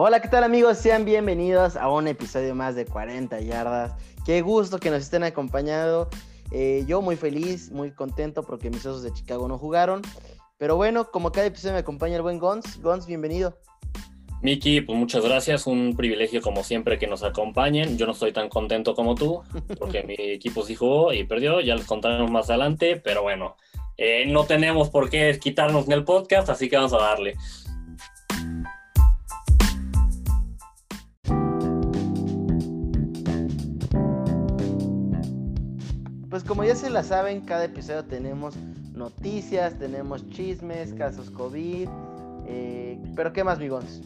Hola, ¿qué tal amigos? Sean bienvenidos a un episodio más de 40 yardas. Qué gusto que nos estén acompañando. Eh, yo muy feliz, muy contento porque mis osos de Chicago no jugaron. Pero bueno, como cada episodio me acompaña el buen Gons. Gons, bienvenido. Miki, pues muchas gracias. Un privilegio como siempre que nos acompañen. Yo no estoy tan contento como tú porque mi equipo sí jugó y perdió. Ya les contaremos más adelante, pero bueno, eh, no tenemos por qué quitarnos en el podcast, así que vamos a darle. Pues como ya se la saben, cada episodio tenemos noticias, tenemos chismes, casos COVID. Eh, pero ¿qué más, migons?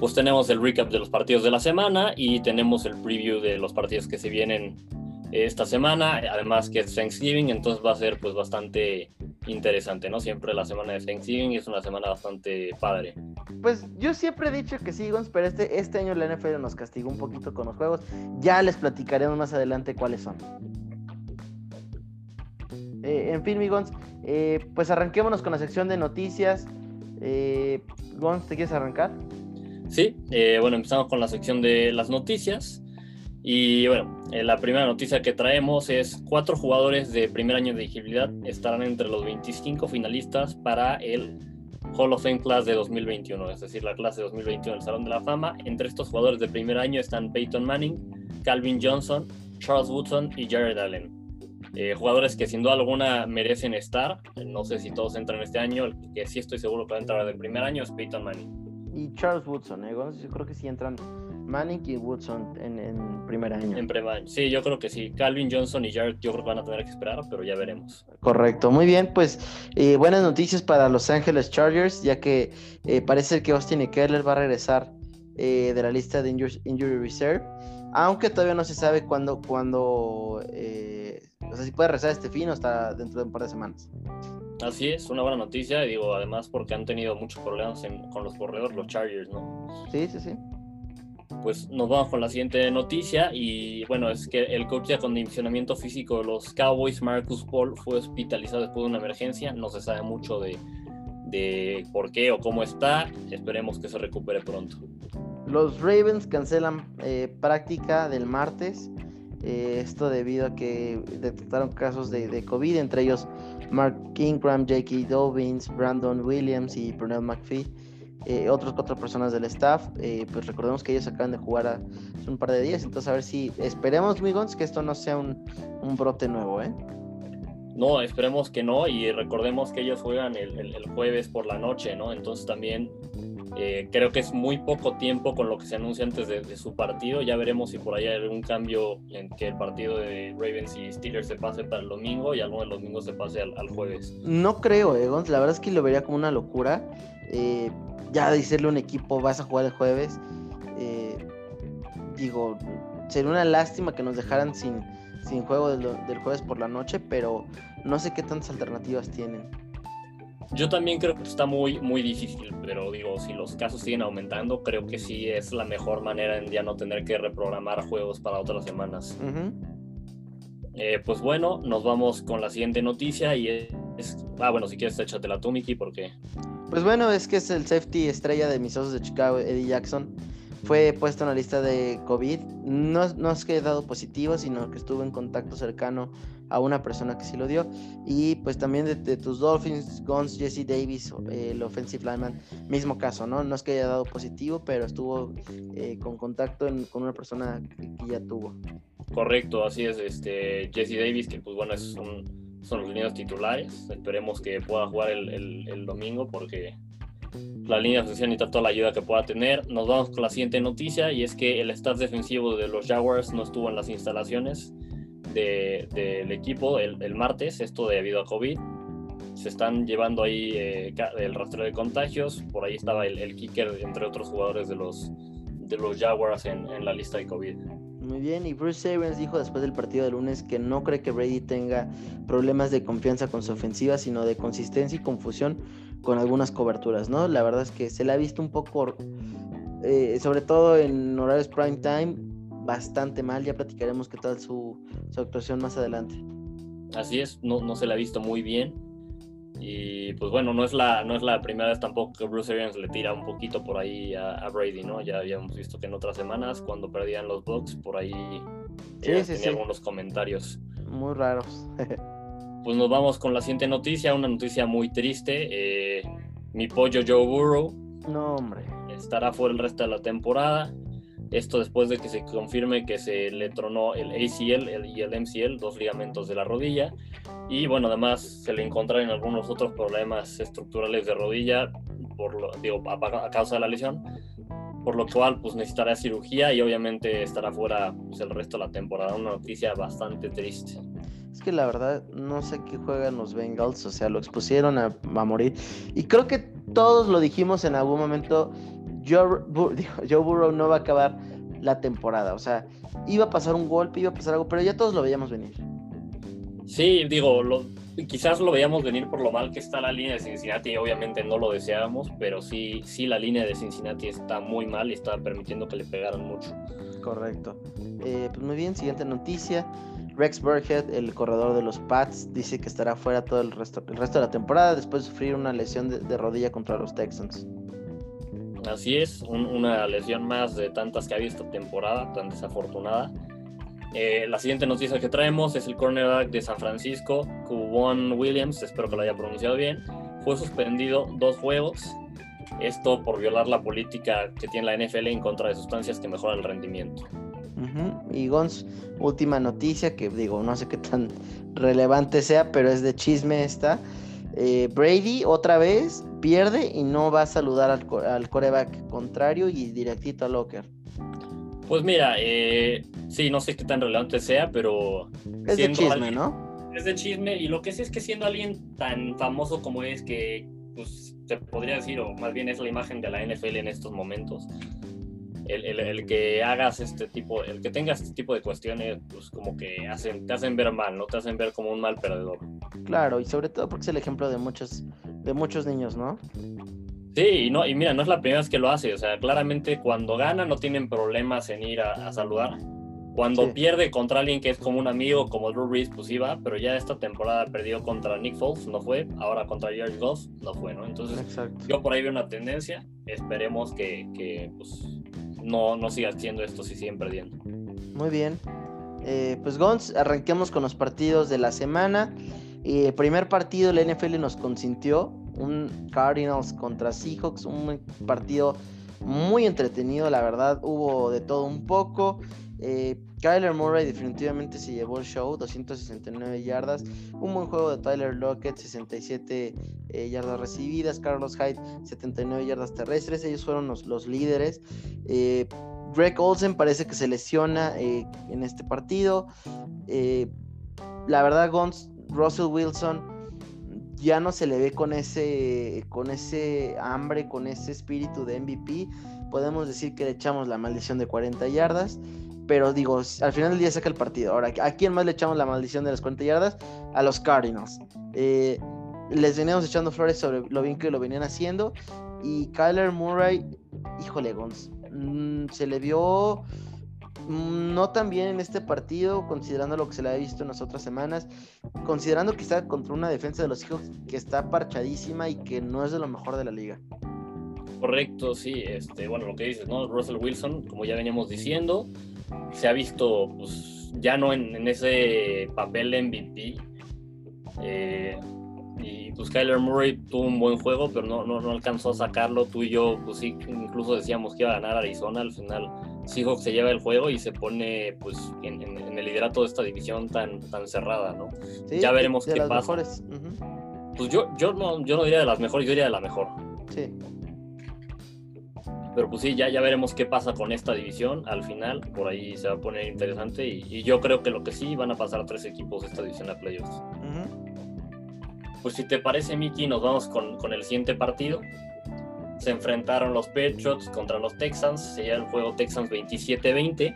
Pues tenemos el recap de los partidos de la semana y tenemos el preview de los partidos que se vienen esta semana, además que es Thanksgiving, entonces va a ser pues bastante interesante, ¿no? Siempre la semana de Thanksgiving es una semana bastante padre. Pues yo siempre he dicho que sí, Gons, pero este, este año la NFL nos castigó un poquito con los juegos. Ya les platicaremos más adelante cuáles son. Eh, en fin, mi Gons, eh, pues arranquémonos con la sección de noticias. Eh, Gons, ¿te quieres arrancar? Sí, bueno, empezamos con la sección de las noticias. Y bueno, la primera noticia que traemos es cuatro jugadores de primer año de elegibilidad estarán entre los 25 finalistas para el Hall of Fame Class de 2021, es decir, la clase de 2021 del Salón de la Fama. Entre estos jugadores de primer año están Peyton Manning, Calvin Johnson, Charles Woodson y Jared Allen. Eh, jugadores que sin duda alguna merecen estar. No sé si todos entran este año. El que sí estoy seguro que va a entrar del primer año es Peyton Manning. Y Charles Woodson, ¿eh? yo creo que sí entran Manning y Woodson en, primer año. En primer año, sí, yo creo que sí. Calvin Johnson y Jared yo creo que van a tener que esperar, pero ya veremos. Correcto, muy bien, pues eh, buenas noticias para Los Ángeles Chargers, ya que eh, parece que Austin Eckler va a regresar de la lista de Injury, Reserve, aunque todavía no se sabe cuándo, cuándo o sea, si puede rezar este fin o hasta dentro de un par de semanas. Así es, una buena noticia, digo, además porque han tenido muchos problemas con los corredores, los Chargers, ¿no? Sí, sí, sí. Pues nos vamos con la siguiente noticia y bueno, es que el coach de acondicionamiento físico de los Cowboys, Marcus Paul, fue hospitalizado después de una emergencia, no se sabe mucho de, de por qué o cómo está, esperemos que se recupere pronto. Los Ravens cancelan eh, práctica del martes eh, esto debido a que detectaron casos de, COVID, entre ellos Mark Kingram, J.K. Dobbins, Brandon Williams y Pernell McPhee. Eh, otros cuatro personas del staff, pues recordemos que ellos acaban de jugar hace un par de días, entonces a ver si esperemos, Migons, que esto no sea un, brote nuevo, ¿eh? No, esperemos que no, y recordemos que ellos juegan el, el jueves por la noche, ¿no? Entonces también eh, creo que es muy poco tiempo con lo que se anuncia antes de, su partido. Ya veremos si por ahí hay algún cambio en que el partido de Ravens y Steelers se pase para el domingo y alguno de los domingos se pase al, jueves. No creo, Egon. La verdad es que lo vería como una locura. Eh, ya decirle a un equipo vas a jugar el jueves. Eh, digo, sería una lástima que nos dejaran sin, sin juego del jueves por la noche, pero no sé qué tantas alternativas tienen. Yo también creo que está muy, muy difícil, pero digo, si los casos siguen aumentando, creo que sí es la mejor manera en ya no tener que reprogramar juegos para otras semanas. Eh, pues bueno, nos vamos con la siguiente noticia y es... Ah, bueno, si quieres échatela tú, Mickey, porque... Pues bueno, es que es el safety estrella de mis osos de Chicago, Eddie Jackson fue puesto en la lista de COVID. No, no es que he dado positivo, sino que estuvo en contacto cercano a una persona que sí lo dio. Y pues también de, tus Dolphins, Guns, Jesse Davis, el offensive lineman, mismo caso, ¿no? No es que haya dado positivo, pero estuvo eh, con contacto con una persona que, ya tuvo. Correcto, así es. Este, Jesse Davis, que pues bueno, es son los niños titulares. Esperemos que pueda jugar el domingo porque la línea ofensiva necesita toda la ayuda que pueda tener. Nos vamos con la siguiente noticia y es que el staff defensivo de los Jaguars no estuvo en las instalaciones del equipo el, martes, esto debido a COVID. Se están llevando ahí eh, el rastreo de contagios. Por ahí estaba el, kicker, entre otros jugadores de los, de los Jaguars en, en la lista de COVID. Muy bien, y Bruce Arians dijo después del partido de lunes que no cree que Brady tenga problemas de confianza con su ofensiva, sino de consistencia y confusión con algunas coberturas, ¿no? La verdad es que se le ha visto un poco, eh, sobre todo en horarios prime time, bastante mal. Ya platicaremos qué tal su, actuación más adelante. Así es, no, no se le ha visto muy bien. Y pues bueno, no es la, no es la primera vez tampoco que Bruce Arians le tira un poquito por ahí a, Brady, ¿no? Ya habíamos visto que en otras semanas, cuando perdían los Bucks, por ahí eh, tenía algunos comentarios. Muy raros. pues nos vamos con la siguiente noticia, una noticia muy triste. Eh, mi pollo Joe Burrow. No, hombre. Estará fuera el resto de la temporada. Esto después de que se confirme que se le tronó el ACL y el MCL, dos ligamentos de la rodilla. Y bueno, además se le encontraron algunos otros problemas estructurales de rodilla, por lo, digo, a, causa de la lesión, por lo cual pues necesitará cirugía y obviamente estará fuera pues, el resto de la temporada. Una noticia bastante triste. Es que la verdad no sé qué juegan los Bengals, o sea, lo expusieron a, a morir. Y creo que todos lo dijimos en algún momento, Joe, Joe Burrow no va a acabar la temporada. O sea, iba a pasar un golpe, iba a pasar algo, pero ya todos lo veíamos venir. Sí, digo, quizás lo veíamos venir por lo mal que está la línea de Cincinnati. Obviamente no lo deseábamos, pero sí, sí la línea de Cincinnati está muy mal y está permitiendo que le pegaran mucho. Correcto. Eh, pues muy bien, siguiente noticia. Rex Burkhead, el corredor de los Pats, dice que estará fuera todo el resto, el resto de la temporada después de sufrir una lesión de rodilla contra los Texans. Así es, una lesión más de tantas que ha visto temporada, tan desafortunada. Eh, la siguiente noticia que traemos es el cornerback de San Francisco, Cubon Williams, espero que lo haya pronunciado bien, fue suspendido dos juegos, esto por violar la política que tiene la NFL en contra de sustancias que mejoran el rendimiento. Y Gons, última noticia que digo, no sé qué tan relevante sea, pero es de chisme esta. Eh, Brady otra vez pierde y no va a saludar al, coreback contrario y directito a Locker. Pues mira, eh, sí, no sé qué tan relevante sea, pero... Es de chisme, ¿no? Es de chisme y lo que sé es que siendo alguien tan famoso como es que, pues, se podría decir, o más bien es la imagen de la NFL en estos momentos, el, que hagas este tipo, el que tengas este tipo de cuestiones, pues como que hacen, te hacen ver mal, no te hacen ver como un mal perdedor. Claro, y sobre todo porque es el ejemplo de muchos, de muchos niños, ¿no? Sí, y, no, y mira, no es la primera vez que lo hace, o sea, claramente cuando gana no tienen problemas en ir a, saludar. Cuando pierde contra alguien que es como un amigo, como Drew Brees, pues iba, pero ya esta temporada perdió contra Nick Foles, no fue, ahora contra Jared Goff, no fue, ¿no? Entonces, yo por ahí veo una tendencia, esperemos que, que pues, no, no siga haciendo esto si siguen perdiendo. Muy bien. Eh, pues Gons, arranquemos con los partidos de la semana. eh, primer partido la NFL nos consintió, un Cardinals contra Seahawks, un partido muy entretenido, la verdad, hubo de todo un poco. Eh, Kyler Murray definitivamente se llevó el show, 269 yardas. Un buen juego de Tyler Lockett, 67 eh, yardas recibidas. Carlos Hyde, 79 yardas terrestres. Ellos fueron los, líderes. Eh, Greg Olsen parece que se lesiona eh, en este partido. la verdad, Gons, Russell Wilson ya no se le ve con ese, con ese hambre, con ese espíritu de MVP. Podemos decir que le echamos la maldición de 40 yardas. Pero digo, al final del día saca el partido. Ahora, ¿a quién más le echamos la maldición de las 40 yardas? A los Cardinals. Eh, les veníamos echando flores sobre lo bien que lo venían haciendo. Y Kyler Murray, híjole, Gons, mm, se le vio mm, no tan bien en este partido, considerando lo que se le ha visto en las otras semanas, considerando que está contra una defensa de los hijos que está parchadísima y que no es de lo mejor de la liga. Correcto, sí, este, bueno, lo que dices, ¿no? Russell Wilson, como ya veníamos diciendo, se ha visto pues, ya no en, ese papel de MVP. Eh, y pues Kyler Murray tuvo un buen juego, pero no, no, alcanzó a sacarlo. Tú y yo, pues sí, incluso decíamos que iba a ganar Arizona. Al final, Seahawks se lleva el juego y se pone pues en, el liderato de esta división tan, tan cerrada, ¿no? ya veremos qué pasa. Pues yo, yo, no, yo no diría de las mejores, yo diría de la mejor. Sí. Pero pues sí, ya, ya veremos qué pasa con esta división al final. Por ahí se va a poner interesante. Y, yo creo que lo que sí van a pasar tres equipos de esta división a playoffs. Pues si te parece, Miki, nos vamos con, con, el siguiente partido. Se enfrentaron los Patriots contra los Texans. Sería el juego Texans 27-20.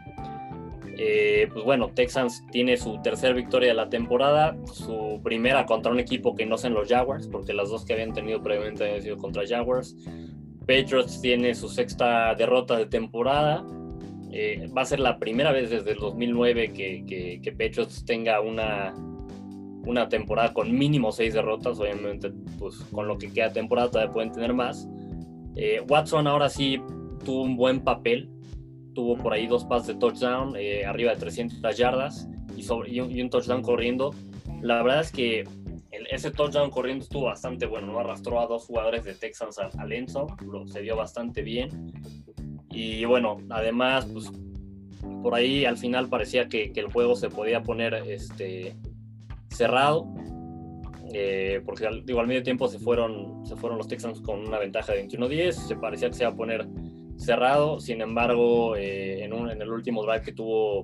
Eh, pues bueno, Texans tiene su tercera victoria de la temporada, su primera contra un equipo que no sean los Jaguars, porque las dos que habían tenido previamente habían sido contra Jaguars. Patriots tiene su sexta derrota de temporada. Eh, va a ser la primera vez desde el 2009 que, Patriots tenga una, una temporada con mínimo seis derrotas, obviamente pues con lo que queda temporada todavía pueden tener más. Eh, Watson ahora sí tuvo un buen papel, tuvo por ahí dos pases de touchdown, eh, arriba de 300 yardas y, sobre, y, un, touchdown corriendo. La verdad es que ese touchdown corriendo estuvo bastante bueno, ¿no? arrastró a dos jugadores de Texans al, lo, se dio bastante bien. Y bueno, además, pues por ahí al final parecía que, el juego se podía poner este, cerrado. Eh, porque al, digo, al medio tiempo se fueron, se fueron los Texans con una ventaja de 21-10, se parecía que se iba a poner cerrado, sin embargo, eh, en, en, el último drive que tuvo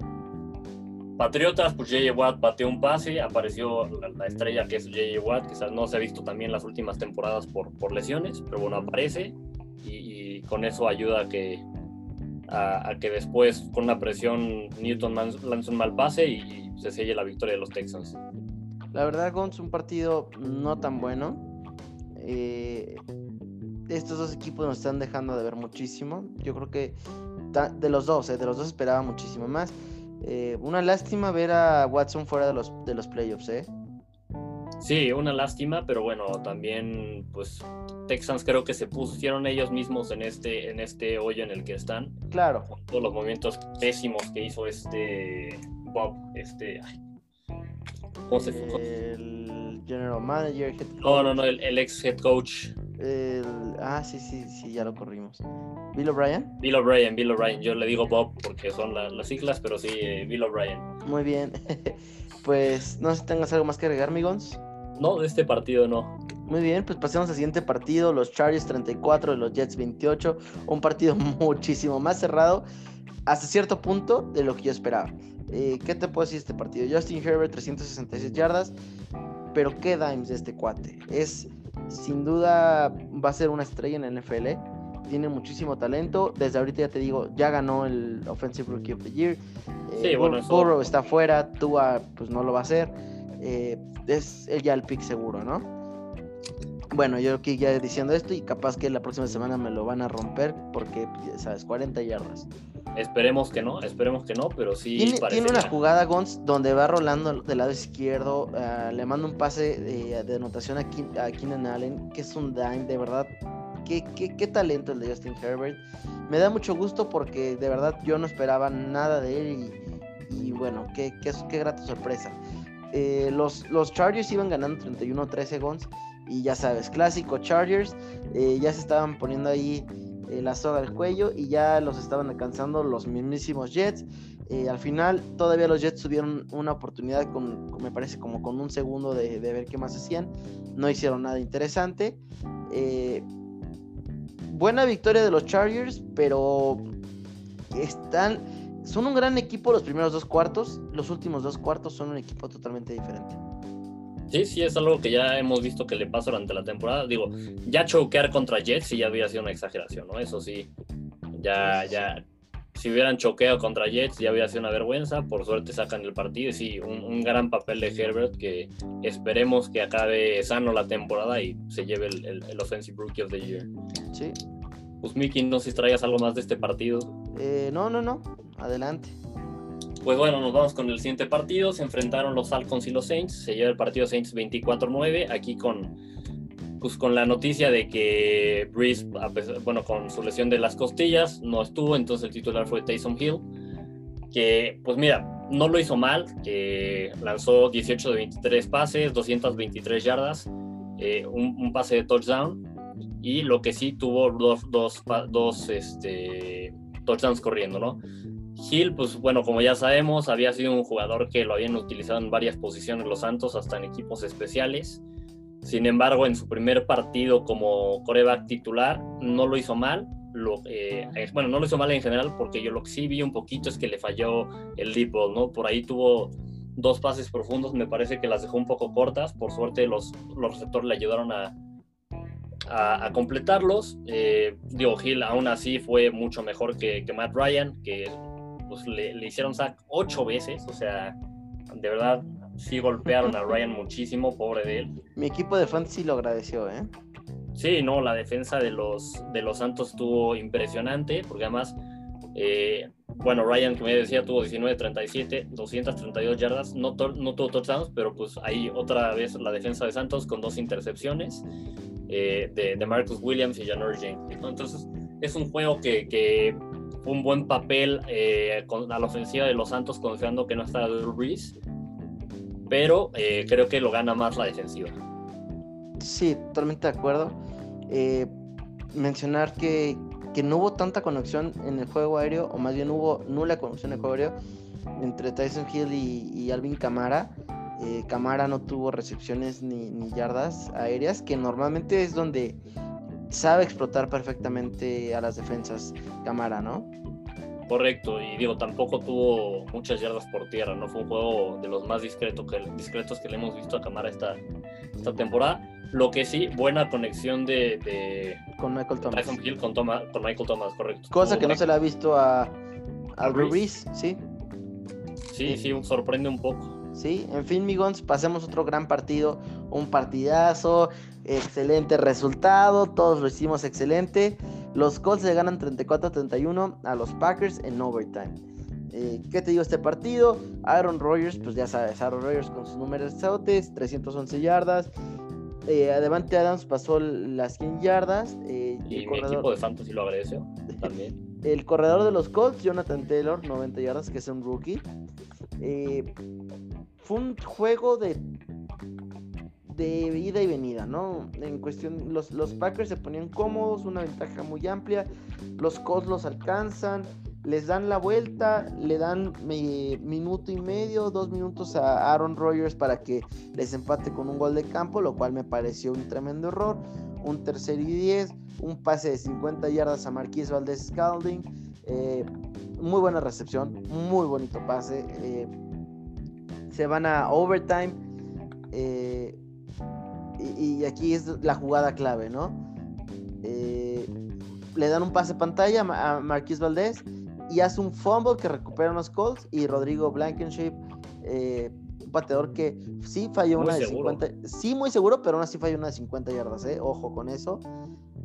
Patriotas, pues J.J. Watt bateó un pase, apareció la, estrella que es J.J. Watt, que no se ha visto también las últimas temporadas por, por lesiones, pero bueno, aparece y, con eso ayuda a que, a, que después con una presión Newton lance un mal pase y, y se selle la victoria de los Texans. La verdad, Gons, un partido no tan bueno. Eh, estos dos equipos nos están dejando de ver muchísimo. Yo creo que de los dos, eh, de los dos esperaba muchísimo más. Eh, una lástima ver a Watson fuera de los, de los playoffs, ¿eh? Sí, una lástima, pero bueno, también pues Texans creo que se pusieron ellos mismos en este, en este hoyo en el que están. Claro. Con todos los movimientos pésimos que hizo este Bob, este, el general manager, head coach. No, no, no, el, ex head coach. Ah, sí, sí, sí, ya lo corrimos. ¿Bill O'Brien? Bill O'Brien, Bill O'Brien. Yo le digo Bob porque son las siglas, pero sí, eh, Bill O'Brien. Muy bien. pues no sé si tengas algo más que agregar, Migons. No, de este partido no. Muy bien, pues pasemos al siguiente partido, los Chargers 34 y los Jets 28, un partido muchísimo más cerrado hasta cierto punto de lo que yo esperaba. Eh, ¿Qué te puedo decir de este partido? Justin Herbert, 366 yardas. Pero qué dimes de este cuate. Es sin duda va a ser una estrella en el NFL. Tiene muchísimo talento. Desde ahorita ya te digo, ya ganó el Offensive Rookie of the Year. Eh, bueno, Burrow está fuera, Tua pues no lo va a hacer. Eh, es ya el pick seguro, ¿no? Bueno, yo aquí ya diciendo esto y capaz que la próxima semana me lo van a romper porque, sabes, 40 yardas. Esperemos que no, esperemos que no, pero sí. Tiene, tiene una jugada, Gons, donde va rolando del lado izquierdo, ah, le manda un pase de, anotación a, Keenan Allen, que es un dime, de verdad. Qué, qué, qué, talento el de Justin Herbert. Me da mucho gusto porque de verdad yo no esperaba nada de él y, bueno, qué, qué, qué, grata sorpresa. Eh, los, los Chargers iban ganando 31-13 Gons y ya sabes, clásico Chargers, eh, ya se estaban poniendo ahí eh, la soga al cuello y ya los estaban alcanzando los mismísimos Jets. Eh, al final todavía los Jets tuvieron una oportunidad con, me parece como con un segundo de, ver qué más hacían. No hicieron nada interesante. Eh, buena victoria de los Chargers, pero están, son un gran equipo los primeros dos cuartos. Los últimos dos cuartos son un equipo totalmente diferente. Sí, sí, es algo que ya hemos visto que le pasa durante la temporada. Digo, ya choquear contra Jets sí ya había sido una exageración, ¿no? Eso sí, ya, ya, si hubieran choqueado contra Jets ya había sido una vergüenza. Por suerte sacan el partido y sí, un, gran papel de Herbert que esperemos que acabe sano la temporada y se lleve el, el, Offensive Rookie of the Year. Sí. Pues Mickey, no sé si traigas algo más de este partido. Eh, no, no, no. Adelante. Pues bueno, nos vamos con el siguiente partido. Se enfrentaron los Falcons y los Saints. Se lleva el partido Saints 24-9. Aquí con, pues con la noticia de que Breeze, bueno, con su lesión de las costillas, no estuvo. Entonces el titular fue Taysom Hill. Que, pues mira, no lo hizo mal. Que lanzó 18 de 23 pases, 223 yardas, eh, un, pase de touchdown. Y lo que sí tuvo dos, dos, dos este, touchdowns corriendo, ¿no? Hill, pues bueno, como ya sabemos, había sido un jugador que lo habían utilizado en varias posiciones los Santos, hasta en equipos especiales. Sin embargo, en su primer partido como coreback titular, no lo hizo mal. Lo, eh, bueno, no lo hizo mal en general, porque yo lo que sí vi un poquito es que le falló el deep ball, ¿no? Por ahí tuvo dos pases profundos, me parece que las dejó un poco cortas. Por suerte, los, los receptores le ayudaron a, a, completarlos. Eh, digo, Hill aún así fue mucho mejor que, que Matt Ryan, que pues le, hicieron sack ocho veces, o sea, de verdad sí golpearon a Ryan muchísimo, pobre de él. Mi equipo de fantasy lo agradeció, ¿eh? Sí, no, la defensa de los, de los Santos estuvo impresionante, porque además eh, bueno, Ryan, como ya decía, tuvo 19-37, 232 yardas, no, no tuvo touchdowns, pero pues ahí otra vez la defensa de Santos con dos intercepciones eh, de, Marcus Williams y Janor James. Entonces, es un juego que, un buen papel eh, a la ofensiva de los Santos, confiando que no está Drew Brees, pero eh, creo que lo gana más la defensiva. Sí, totalmente de acuerdo. mencionar que que no hubo tanta conexión en el juego aéreo, o más bien hubo nula conexión en el juego aéreo entre Tyson Hill y, Alvin Camara. Eh, Camara no tuvo recepciones ni, yardas aéreas, que normalmente es donde sabe explotar perfectamente a las defensas Camara, ¿no? Correcto, y digo, tampoco tuvo muchas yardas por tierra, ¿no? Fue un juego de los más discretos que, discretos que le hemos visto a Camara esta, esta temporada. Lo que sí, buena conexión de, con Michael Thomas. Hill con, con, Michael Thomas, correcto. Cosa que no se le ha visto a, a Ruiz, ¿sí? Sí, sí, sorprende un poco. Sí, en fin, Migons, pasemos otro gran partido, un partidazo, excelente resultado, todos lo hicimos excelente. Los Colts le ganan 34-31 a los Packers en overtime. Eh, ¿Qué te digo este partido? Aaron Rodgers, pues ya sabes, Aaron Rodgers con sus números sautes, 311 yardas, eh, Adams pasó las 100 yardas. Eh, y el corredor... equipo de fantasy lo agradeció también. el corredor de los Colts, Jonathan Taylor, 90 yardas, que es un rookie. Eh, fue un juego de de ida y venida, ¿no? En cuestión, los, los Packers se ponían cómodos, una ventaja muy amplia, los Colts los alcanzan, les dan la vuelta, le dan minuto y medio, dos minutos a Aaron Rodgers para que les empate con un gol de campo, lo cual me pareció un tremendo error. Un tercer y diez, un pase de 50 yardas a Marquis Valdez Scalding. Eh, muy buena recepción, muy bonito pase. Eh, se van a overtime. Eh, y, aquí es la jugada clave, ¿no? le dan un pase pantalla a Marquis Valdez y hace un fumble que recupera los Colts y Rodrigo Blankenship, eh, un pateador que sí falló una de 50, sí muy seguro, pero aún así falló una de 50 yardas, eh, ojo con eso.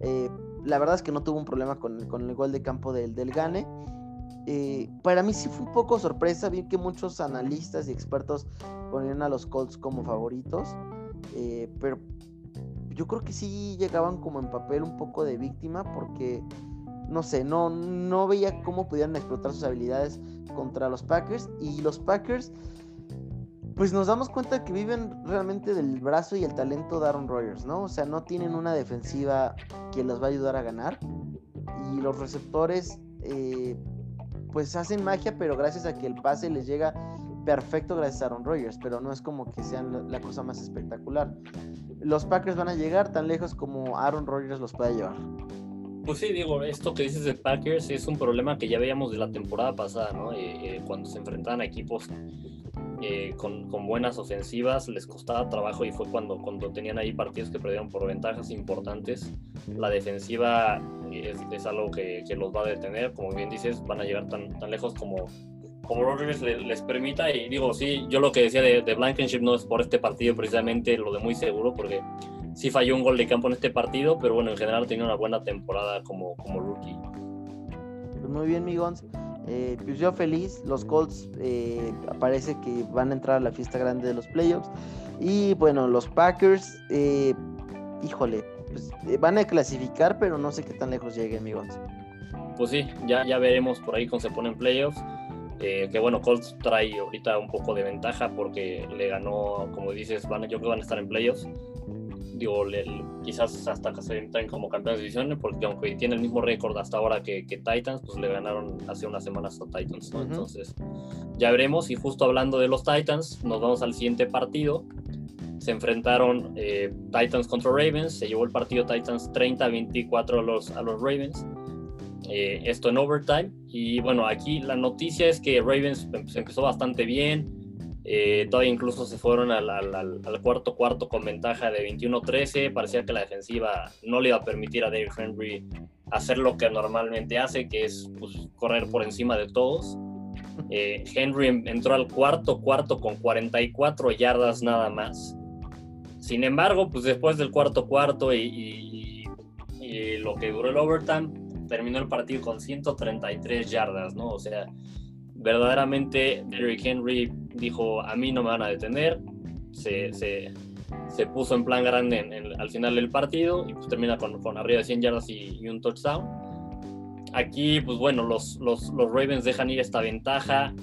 Eh, la verdad es que no tuvo un problema con, el gol de campo del, del Gane. para mí sí fue un poco sorpresa, vi que muchos analistas y expertos ponían a los Colts como favoritos, pero yo creo que sí llegaban como en papel un poco de víctima porque no sé, no, no veía cómo pudieran explotar sus habilidades contra los Packers. Y los Packers, pues nos damos cuenta que viven realmente del brazo y el talento de Aaron Rodgers, ¿no? O sea, no tienen una defensiva que los va a ayudar a ganar. Y los receptores, eh, pues hacen magia, pero gracias a que el pase les llega perfecto gracias a Aaron Rodgers, pero no es como que sean la cosa más espectacular. Los Packers van a llegar tan lejos como Aaron Rodgers los pueda llevar. Pues sí, digo, esto que dices de Packers es un problema que ya veíamos de la temporada pasada, ¿no? Eh, eh, cuando se enfrentaban a equipos eh, con, con, buenas ofensivas, les costaba trabajo y fue cuando, cuando tenían ahí partidos que perdieron por ventajas importantes. La defensiva es, es algo que, que, los va a detener, como bien dices, van a llegar tan, tan lejos como, como Rodgers les, les, permita. Y digo, sí, yo lo que decía de, de Blankenship no es por este partido precisamente lo de muy seguro, porque sí falló un gol de campo en este partido, pero bueno, en general tiene una buena temporada como, como rookie. Pues muy bien, Migons. Eh, pues yo feliz, los Colts eh, parece que van a entrar a la fiesta grande de los playoffs. Y bueno, los Packers, eh, híjole, pues, eh, van a clasificar, pero no sé qué tan lejos lleguen, Migons. Pues sí, ya, ya veremos por ahí cómo se ponen playoffs. Que bueno, Colts trae ahorita un poco de ventaja porque le ganó, como dices, van, yo creo que van a estar en playoffs digo, quizás hasta que se entren como campeones de división, porque aunque tiene el mismo récord hasta ahora que, Titans, pues le ganaron hace unas semanas a Titans, Entonces, ya veremos. Y justo hablando de los Titans, nos vamos al siguiente partido. Se enfrentaron eh, Titans contra Ravens, se llevó el partido Titans 30-24 a los, a los Ravens. Eh, esto en overtime. Y bueno, aquí la noticia es que Ravens se empezó bastante bien eh, todavía incluso se fueron al, cuarto cuarto con ventaja de 21-13. Parecía que la defensiva no le iba a permitir a Dave Henry hacer lo que normalmente hace, que es pues, correr por encima de todos. Eh, Henry entró al cuarto cuarto con 44 yardas nada más. Sin embargo, pues después del cuarto cuarto y, y lo que duró el overtime, terminó el partido con 133 yardas, ¿no? O sea, verdaderamente Derrick Henry dijo, a mí no me van a detener, se, se, se puso en plan grande al final del partido y pues termina con, con arriba de 100 yardas y, un touchdown. Aquí, pues bueno, los, los, los, Ravens dejan ir esta ventaja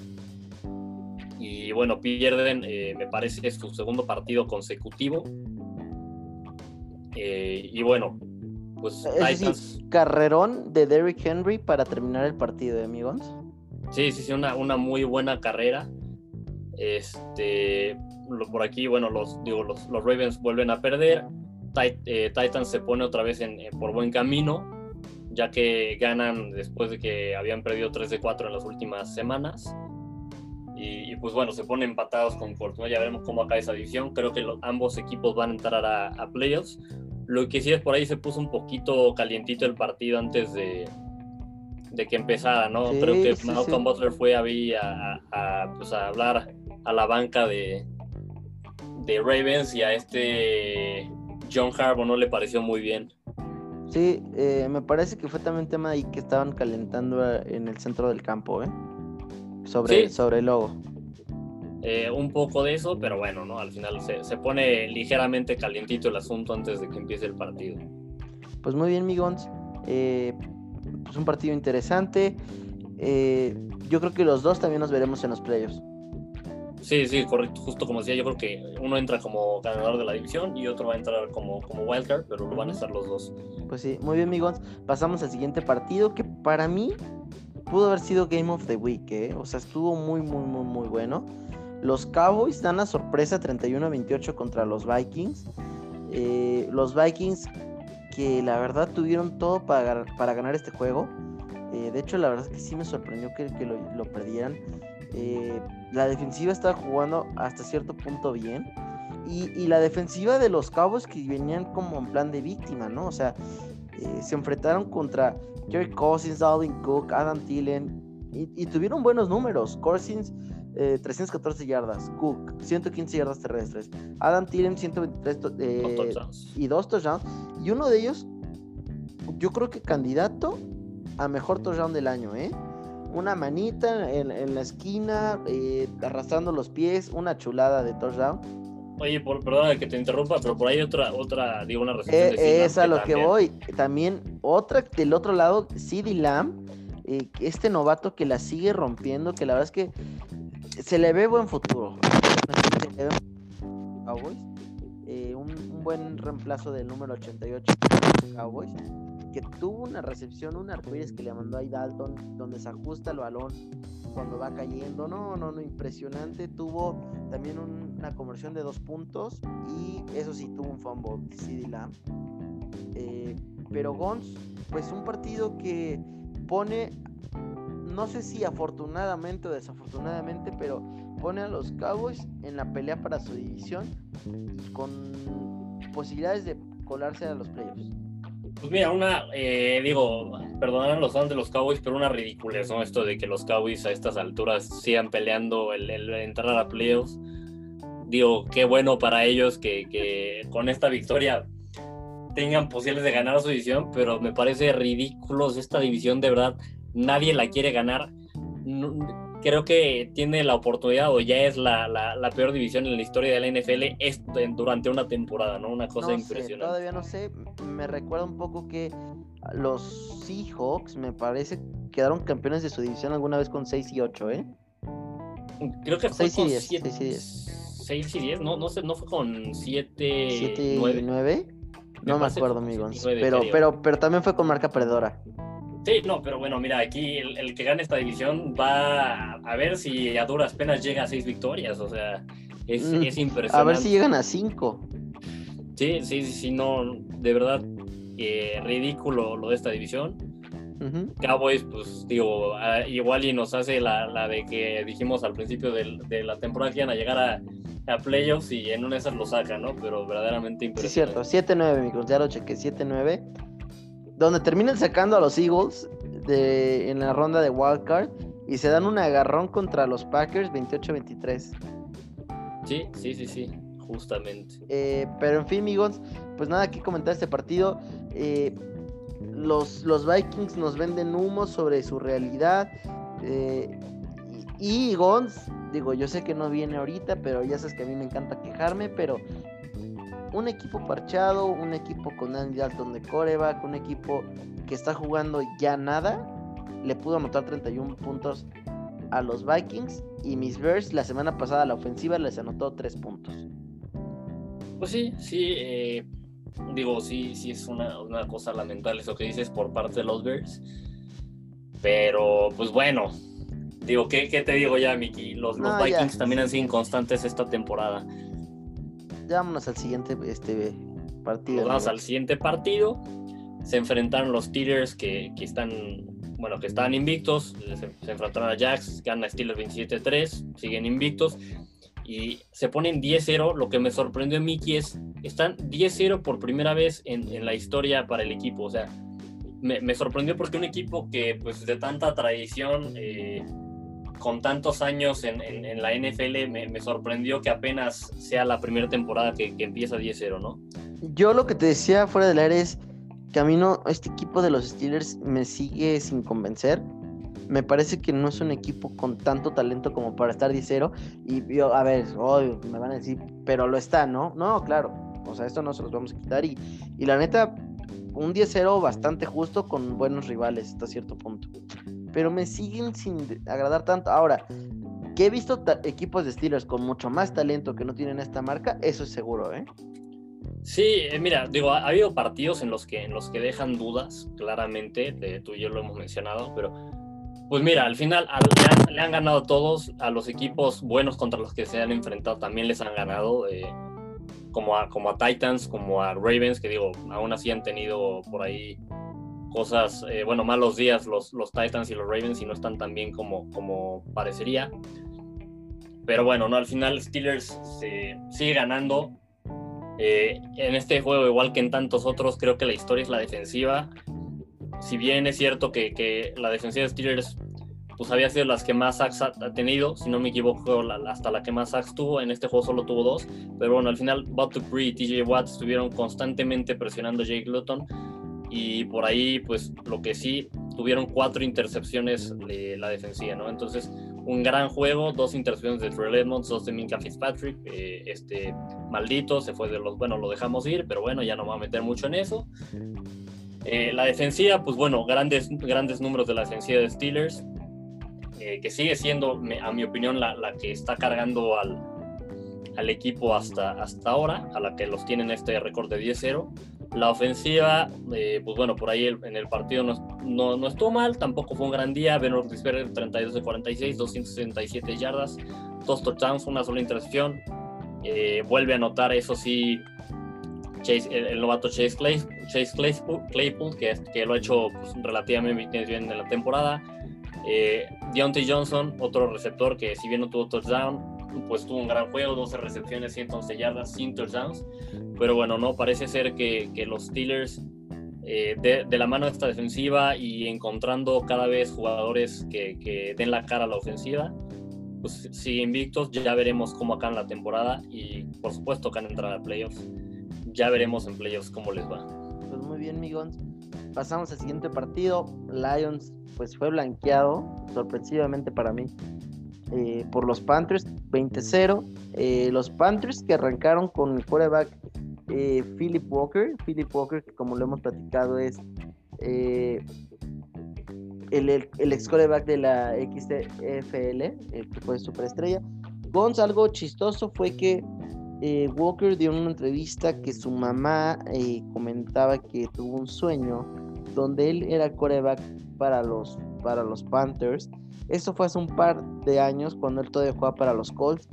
y bueno, pierden, eh, me parece su segundo partido consecutivo. Eh, y bueno, pues Titans... carrerón de Derrick Henry para terminar el partido, ¿eh, amigos. Sí, sí, sí, una, una muy buena carrera. Este, por aquí, bueno, los, digo, los, los Ravens vuelven a perder. Eh, Titans se pone otra vez en, por buen camino, ya que ganan después de que habían perdido 3 de 4 en las últimas semanas. Y, pues bueno, se ponen empatados con Colts. Ya veremos cómo acá esa división. Creo que ambos equipos van a entrar a, a playoffs. Lo que sí es por ahí se puso un poquito calientito el partido antes de, de que empezara, ¿no? Creo que Malcolm Butler fue a, a, pues a, hablar a la banca de, de Ravens y a este John Harbaugh no le pareció muy bien. Sí, eh, me parece que fue también tema ahí que estaban calentando eh, en el centro del campo, ¿eh? Sobre, sobre el logo. Eh, un poco de eso, pero bueno, ¿no? Al final se, pone ligeramente calientito el asunto antes de que empiece el partido. Pues muy bien, Migons. Eh, pues un partido interesante. Eh, yo creo que los dos también nos veremos en los playoffs. Sí, sí, correcto. Justo como decía, yo creo que uno entra como ganador de la división y otro va a entrar como, como wildcard, pero lo van a estar los dos. Pues sí, muy bien, Migons. Pasamos al siguiente partido que para mí pudo haber sido Game of the Week, ¿eh? O sea, estuvo muy, muy, muy, muy bueno. Los Cowboys dan la sorpresa 31-28 contra los Vikings. Eh, los Vikings que la verdad tuvieron todo para, para ganar este juego. Eh, de hecho, la verdad es que sí me sorprendió que, lo, perdieran. Eh, la defensiva estaba jugando hasta cierto punto bien. Y, la defensiva de los Cowboys que venían como en plan de víctima, ¿no? O sea, se enfrentaron contra Jerry Cousins, Dalvin Cook, Adam Thielen. Y, y tuvieron buenos números. Cousins 314 eh, yardas. Cook, 115 yardas terrestres. Adam Thielen, 123 eh, y dos touchdowns. Y uno de ellos, yo creo que candidato a mejor touchdown del año, ¿eh? Una manita en, la esquina, eh, arrastrando los pies, una chulada de touchdown. Oye, por, perdona que te interrumpa, pero por ahí otra, otra digo, una recepción de Es a lo que voy. También otra del otro lado, CD Lamb, este novato que la sigue rompiendo, que la verdad es que se le ve buen futuro. Cowboys. Eh, un, buen reemplazo del número 88 Cowboys. Que tuvo una recepción, un arcoíris que le mandó a Dalton, donde se ajusta el balón cuando va cayendo. No, no, no, impresionante. Tuvo también una conversión de dos puntos. Y eso sí, tuvo un fumble, CD Lamb. Eh, pero Gons, pues un partido que pone no sé si afortunadamente o desafortunadamente, pero pone a los Cowboys en la pelea para su división con posibilidades de colarse a los playoffs. Pues mira, una, eh, digo, perdonarán los fans de los Cowboys, pero una ridiculez, ¿no? Esto de que los Cowboys a estas alturas sigan peleando el, entrar a playoffs. Digo, qué bueno para ellos que, con esta victoria tengan posibilidades de ganar su división, pero me parece ridículo esta división de verdad nadie la quiere ganar. Creo que tiene la oportunidad o ya es la, peor división en la historia de la NFL durante una temporada, ¿no? Una cosa impresionante. todavía no sé, me recuerda un poco que los Seahawks, me parece, quedaron campeones de su división alguna vez con 6 y 8, ¿eh? Creo que fue 6 y 10, 6 y 10. 6 y 10, no, no, sé, no fue con 7 7 y 9. No me, acuerdo, amigos. Pero, pero, pero también fue con marca perdedora. Sí, no, pero bueno, mira, aquí el, que gane esta división va a ver si a duras penas llega a seis victorias, o sea, es, mm, impresionante. A ver si llegan a cinco. Sí, sí, sí, no, de verdad, eh, ridículo lo de esta división. Cowboys, pues digo, igual y nos hace la, de que dijimos al principio de la temporada que iban a llegar a, a playoffs y en una de esas lo sacan, ¿no? Pero verdaderamente impresionante. Sí, cierto, 7-9, amigos, ya lo chequé, 7-9 donde terminan sacando a los Eagles de, en la ronda de wildcard y se dan un agarrón contra los Packers 28-23. Sí, sí, sí, sí, justamente. Eh, pero en fin, amigos, pues nada que comentar este partido. Eh, los, los Vikings nos venden humo sobre su realidad. Eh, y, Gons, digo, yo sé que no viene ahorita, pero ya sabes que a mí me encanta quejarme, pero un equipo parchado, un equipo con Andy Dalton de coreback, un equipo que está jugando ya nada, le pudo anotar 31 puntos a los Vikings y mis Bears la semana pasada la ofensiva les anotó 3 puntos. Pues sí, sí, eh, digo, sí, sí es una, una, cosa lamentable eso que dices por parte de los Bears. Pero, pues bueno, digo, ¿qué, qué te digo ya, Miki? Los, los Vikings también han sido inconstantes esta temporada. Ya vámonos al siguiente este, partido. vamos al siguiente partido. Se enfrentaron los Steelers que, que están, bueno, que estaban invictos. Se, enfrentaron a Jacks, gana Steelers 27-3, siguen invictos y se ponen 10-0. Lo que me sorprendió a Mickey es, están 10-0 por primera vez en, en, la historia para el equipo. O sea, me, me, sorprendió porque un equipo que pues de tanta tradición, eh, con tantos años en, la NFL, me, sorprendió que apenas sea la primera temporada que, empieza 10-0, ¿no? Yo lo que te decía fuera del aire es que a mí no, este equipo de los Steelers me sigue sin convencer me parece que no es un equipo con tanto talento como para estar 10-0. Y yo, a ver, hoy me van a decir, pero lo está, ¿no? No, claro. O sea, esto no se los vamos a quitar. Y, y la neta, un 10-0 bastante justo con buenos rivales hasta cierto punto. Pero me siguen sin agradar tanto. Ahora, que he visto equipos de Steelers con mucho más talento que no tienen esta marca, eso es seguro, ¿eh? Sí, eh, mira, digo, ha, habido partidos en los que en los que dejan dudas, claramente, de, tú y yo lo hemos mencionado, pero pues mira, al final le, han, ganado todos, a los equipos buenos contra los que se han enfrentado también les han ganado, eh, como, a, como a Titans, como a Ravens, que digo, aún así han tenido por ahí cosas, eh, bueno, malos días los, los Titans y los Ravens y no están tan bien como, como parecería. Pero bueno, no, al final Steelers se sigue ganando. Eh, en este juego, igual que en tantos otros, creo que la historia es la defensiva si bien es cierto que, que la defensiva de Steelers pues había sido las que más sacks ha tenido, si no me equivoco, hasta la que más sacks tuvo, en este juego solo tuvo dos, pero bueno, al final Bob y TJ Watt estuvieron constantemente presionando a Jake Luton y por ahí pues lo que sí, tuvieron cuatro intercepciones de la defensiva, ¿no? Entonces, un gran juego, dos intercepciones de Trey Edmonds, dos de Minka Fitzpatrick, eh, este maldito, se fue de los, bueno, lo dejamos ir, pero bueno, ya no va a meter mucho en eso. Eh, la defensiva, pues bueno, grandes, grandes números de la defensiva de Steelers, eh, que sigue siendo, a mi opinión, la, la que está cargando al, al, equipo hasta, hasta ahora, a la que los tienen este récord de 10-0. La ofensiva, eh, pues bueno, por ahí en el partido no, no, no, estuvo mal, tampoco fue un gran día. Ben Roethlisberger 32 de 46, 267 yardas, dos touchdowns, una sola intercepción. vuelve a anotar, eso sí, el, novato Chase, Claypool, que, que, lo ha hecho pues, relativamente bien en la temporada. Eh, Deontay Johnson, otro receptor que si bien no tuvo touchdown, pues tuvo un gran juego, 12 recepciones, 111 yardas, sin touchdowns. Pero bueno, no parece ser que, que los Steelers, eh, de, de, la mano de esta defensiva y encontrando cada vez jugadores que, que den la cara a la ofensiva, pues siguen invictos. Ya veremos cómo acaban la temporada y por supuesto que han entrado a playoffs ya veremos en playoffs cómo les va. Pues muy bien, Migons. Pasamos al siguiente partido. Lions, pues fue blanqueado, sorpresivamente para mí, eh, por los Panthers, 20-0. Eh, los Panthers que arrancaron con el quarterback eh, Philip Walker. Philip Walker, que como lo hemos platicado, es el, el, el, ex quarterback de la XFL, el que fue superestrella. Gonz, algo chistoso fue que Walker dio una entrevista que su mamá comentaba que tuvo un sueño donde él era coreback para los, para los Panthers. Eso fue hace un par de años cuando él todavía jugaba para los Colts.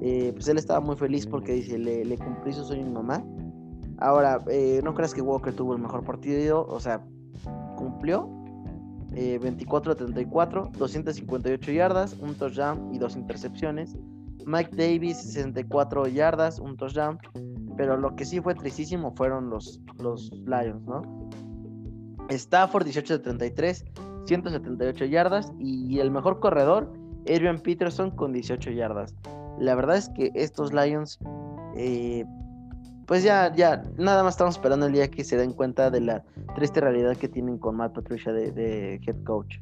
Eh, pues él estaba muy feliz porque dice, le, le cumplí su sueño a mamá. Ahora, no creas que Walker tuvo el mejor partido, o sea, cumplió. 24 34, 258 yardas, un touchdown y dos intercepciones. Mike Davis, 64 yardas, un touchdown. Pero lo que sí fue tristísimo fueron los, los Lions, ¿no? Stafford, 18 de 33, 178 yardas. Y el mejor corredor, Adrian Peterson, con 18 yardas. La verdad es que estos Lions, eh, pues ya, ya, nada más estamos esperando el día que se den cuenta de la triste realidad que tienen con Matt Patricia de, head coach.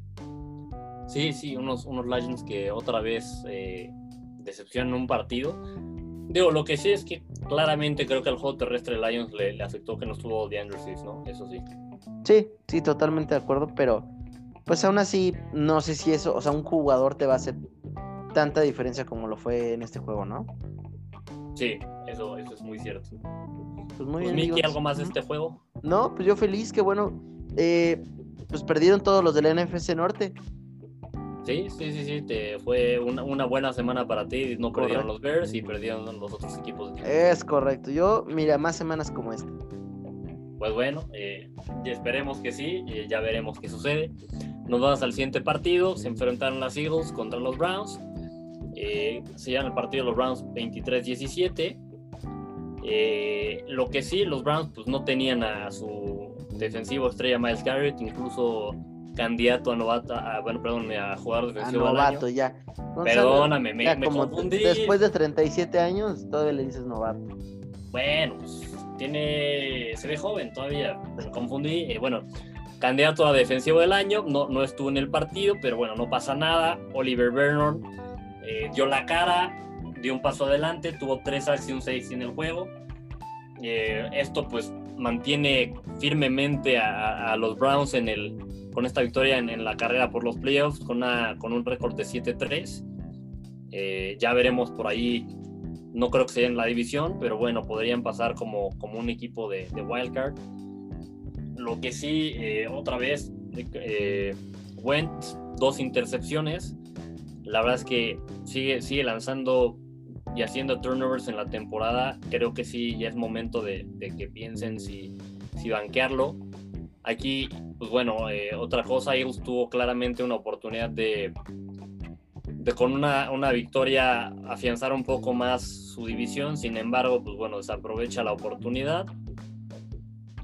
Sí, sí, unos, unos Legends que otra vez eh, decepcionan un partido. Digo, lo que sí es que claramente creo que al juego terrestre de Lions le, afectó que no estuvo DeAndre Swift, ¿no? Eso sí. Sí, sí, totalmente de acuerdo, pero pues aún así, no sé si eso, o sea, un jugador te va a hacer tanta diferencia como lo fue en este juego, ¿no? Sí, eso, eso es muy cierto. Pues muy pues, bien. ¿algo más de este juego? No, pues yo feliz, que bueno, eh, pues perdieron todos los del NFC Norte. Sí, sí, sí, sí, te fue una, buena semana para ti. No perdieron los Bears y perdieron los otros equipos. Es correcto. Yo, mira, más semanas como esta. Pues bueno, eh, esperemos que sí, eh, ya veremos qué sucede. Nos vamos al siguiente partido. Se enfrentaron las Eagles contra los Browns. Eh, se llama el partido de los Browns 23-17. Eh, lo que sí, los Browns pues no tenían a su defensivo estrella Miles Garrett, incluso candidato a novato, bueno, perdón, a jugador defensivo. A novato, ya. Perdóname, me, confundí. Después de 37 años, todavía le dices novato. Bueno, pues, tiene, se ve joven todavía, me confundí. Eh, bueno, candidato a defensivo del año, no, no estuvo en el partido, pero bueno, no pasa nada. Oliver Vernon eh, dio la cara, dio un paso adelante, tuvo tres sacks y un 6 en el juego. Eh, esto pues mantiene firmemente a, los Browns en el, con esta victoria en, la carrera por los playoffs, con, una, con un récord de 7-3. Eh, ya veremos por ahí, no creo que sea en la división, pero bueno, podrían pasar como, como un equipo de, de wildcard. Lo que sí, otra vez, Wentz, dos intercepciones. La verdad es que sigue, sigue lanzando y haciendo turnovers en la temporada. Creo que sí, ya es momento de, que piensen si, si banquearlo. Aquí, pues bueno, eh, otra cosa, Eagles tuvo claramente una oportunidad de, de con una, una, victoria afianzar un poco más su división. Sin embargo, pues bueno, desaprovecha la oportunidad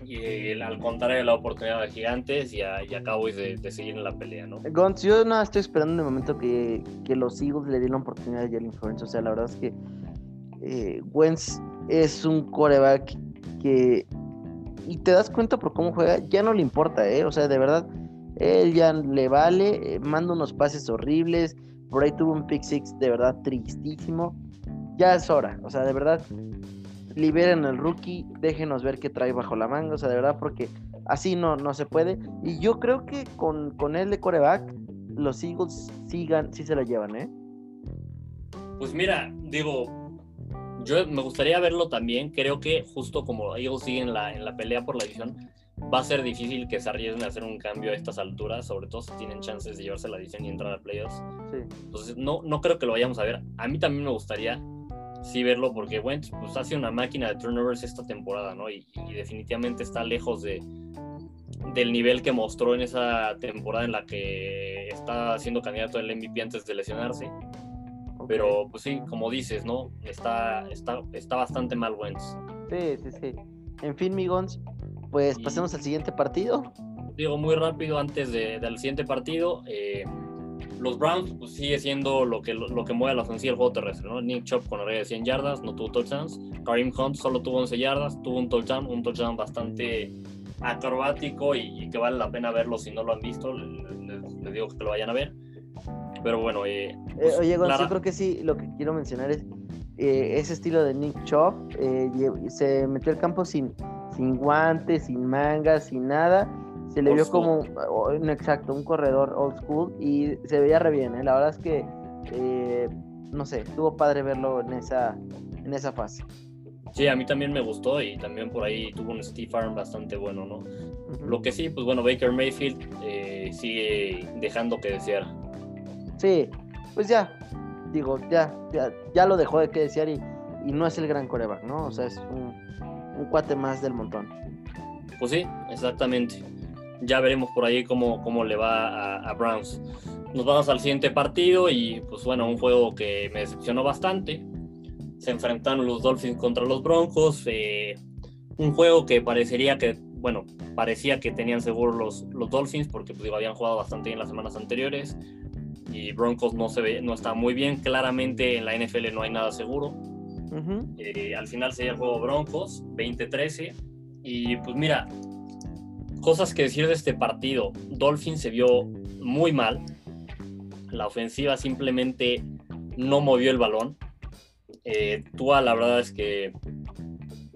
y al contrario la oportunidad de Gigantes y a, de, seguir en la pelea, ¿no? Gonz, yo nada estoy esperando en el momento que, que los Eagles le den la oportunidad a Jalen Hurts. O sea, la verdad es que eh, Wentz es un coreback que. Y te das cuenta por cómo juega, ya no le importa, ¿eh? O sea, de verdad, él ya le vale, eh, manda unos pases horribles. Por ahí tuvo un pick six de verdad tristísimo. Ya es hora, o sea, de verdad liberen al rookie, déjenos ver qué trae bajo la manga, o sea, de verdad, porque así no, no se puede. Y yo creo que con, con él de coreback, los Eagles sigan, sí se la llevan, ¿eh? Pues mira, digo, yo me gustaría verlo también. Creo que justo como Eagles siguen en la, en la pelea por la división, va a ser difícil que se arriesguen a hacer un cambio a estas alturas, sobre todo si tienen chances de llevarse la división y entrar a playoffs. Sí. Entonces, no, no creo que lo vayamos a ver. A mí también me gustaría, sí verlo porque Wentz pues hace una máquina de turnovers esta temporada, ¿no? Y, definitivamente está lejos de del nivel que mostró en esa temporada en la que está siendo candidato al MVP antes de lesionarse. Pero pues sí, como dices, ¿no? Está, está, está bastante mal Wentz. Sí, sí, sí. En fin, Migons, pues pasemos al siguiente partido. Digo muy rápido antes de, del siguiente partido. Eh, los Browns pues, sigue siendo lo que, lo, que mueve a la ofensiva el juego terrestre, ¿no? Nick Chop con área de 100 yardas, no tuvo touchdowns. Karim Hunt solo tuvo 11 yardas, tuvo un touchdown, un touchdown bastante acrobático y, que vale la pena verlo si no lo han visto, les, digo que lo vayan a ver. Pero bueno, eh, eh pues, oye, Gonzalo, yo creo que sí, lo que quiero mencionar es eh, ese estilo de Nick Chop, eh, se metió al campo sin, sin guantes, sin mangas, sin nada se le vio como un exacto, un corredor old school y se veía re bien, ¿eh? la verdad es que eh, no sé, estuvo padre verlo en esa, en esa fase. Sí, a mí también me gustó y también por ahí tuvo un Steve Arm bastante bueno, ¿no? Lo que sí, pues bueno, Baker Mayfield eh, sigue dejando que desear. Sí, pues ya, digo, ya, ya, lo dejó de que desear y, y, no es el gran coreback, ¿no? O sea, es un, un cuate más del montón. Pues sí, exactamente ya veremos por ahí cómo, cómo le va a, Browns. Nos vamos al siguiente partido y pues bueno, un juego que me decepcionó bastante. Se enfrentaron los Dolphins contra los Broncos. Eh, un juego que parecería que, bueno, parecía que tenían seguro los, los Dolphins porque pues, habían jugado bastante bien las semanas anteriores y Broncos no se ve, no está muy bien. Claramente en la NFL no hay nada seguro. Eh, al final se llevó Broncos, 20-13. Y pues mira, cosas que decir de este partido. Dolphin se vio muy mal. La ofensiva simplemente no movió el balón. Eh, Tua, la verdad es que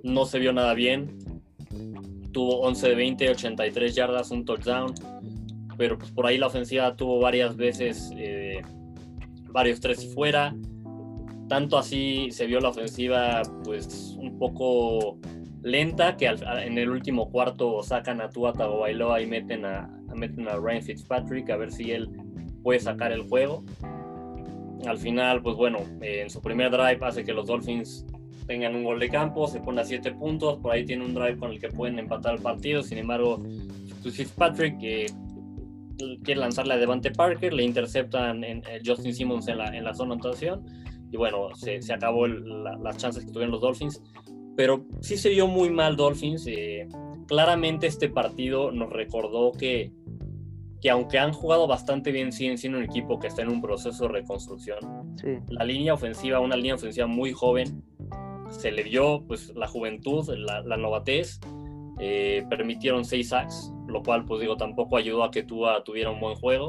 no se vio nada bien. Tuvo 11 de 20, 83 yardas, un touchdown. Pero pues, por ahí la ofensiva tuvo varias veces eh, varios tres fuera. Tanto así se vio la ofensiva pues un poco lenta que en el último cuarto sacan a Tua Tagovailoa y meten a, meten a Ryan Fitzpatrick a ver si él puede sacar el juego. Al final, pues bueno, eh, en su primer drive hace que los Dolphins tengan un gol de campo, se pone a 7 puntos, por ahí tiene un drive con el que pueden empatar el partido, sin embargo, pues, Fitzpatrick quiere lanzarle a Devante Parker, le interceptan eh, Justin Simmons en la, en la zona de anotación y bueno, se, se acabó las chances que tuvieron los Dolphins, pero sí se vio muy mal Dolphins, eh, claramente este partido nos recordó que que aunque han jugado bastante bien, siguen siendo un equipo que está en un proceso de reconstrucción. La línea ofensiva, una línea ofensiva muy joven, se le vio pues la juventud, la, la novatez, eh, permitieron seis sacks, lo cual pues digo tampoco ayudó a que Tua tuviera un buen juego.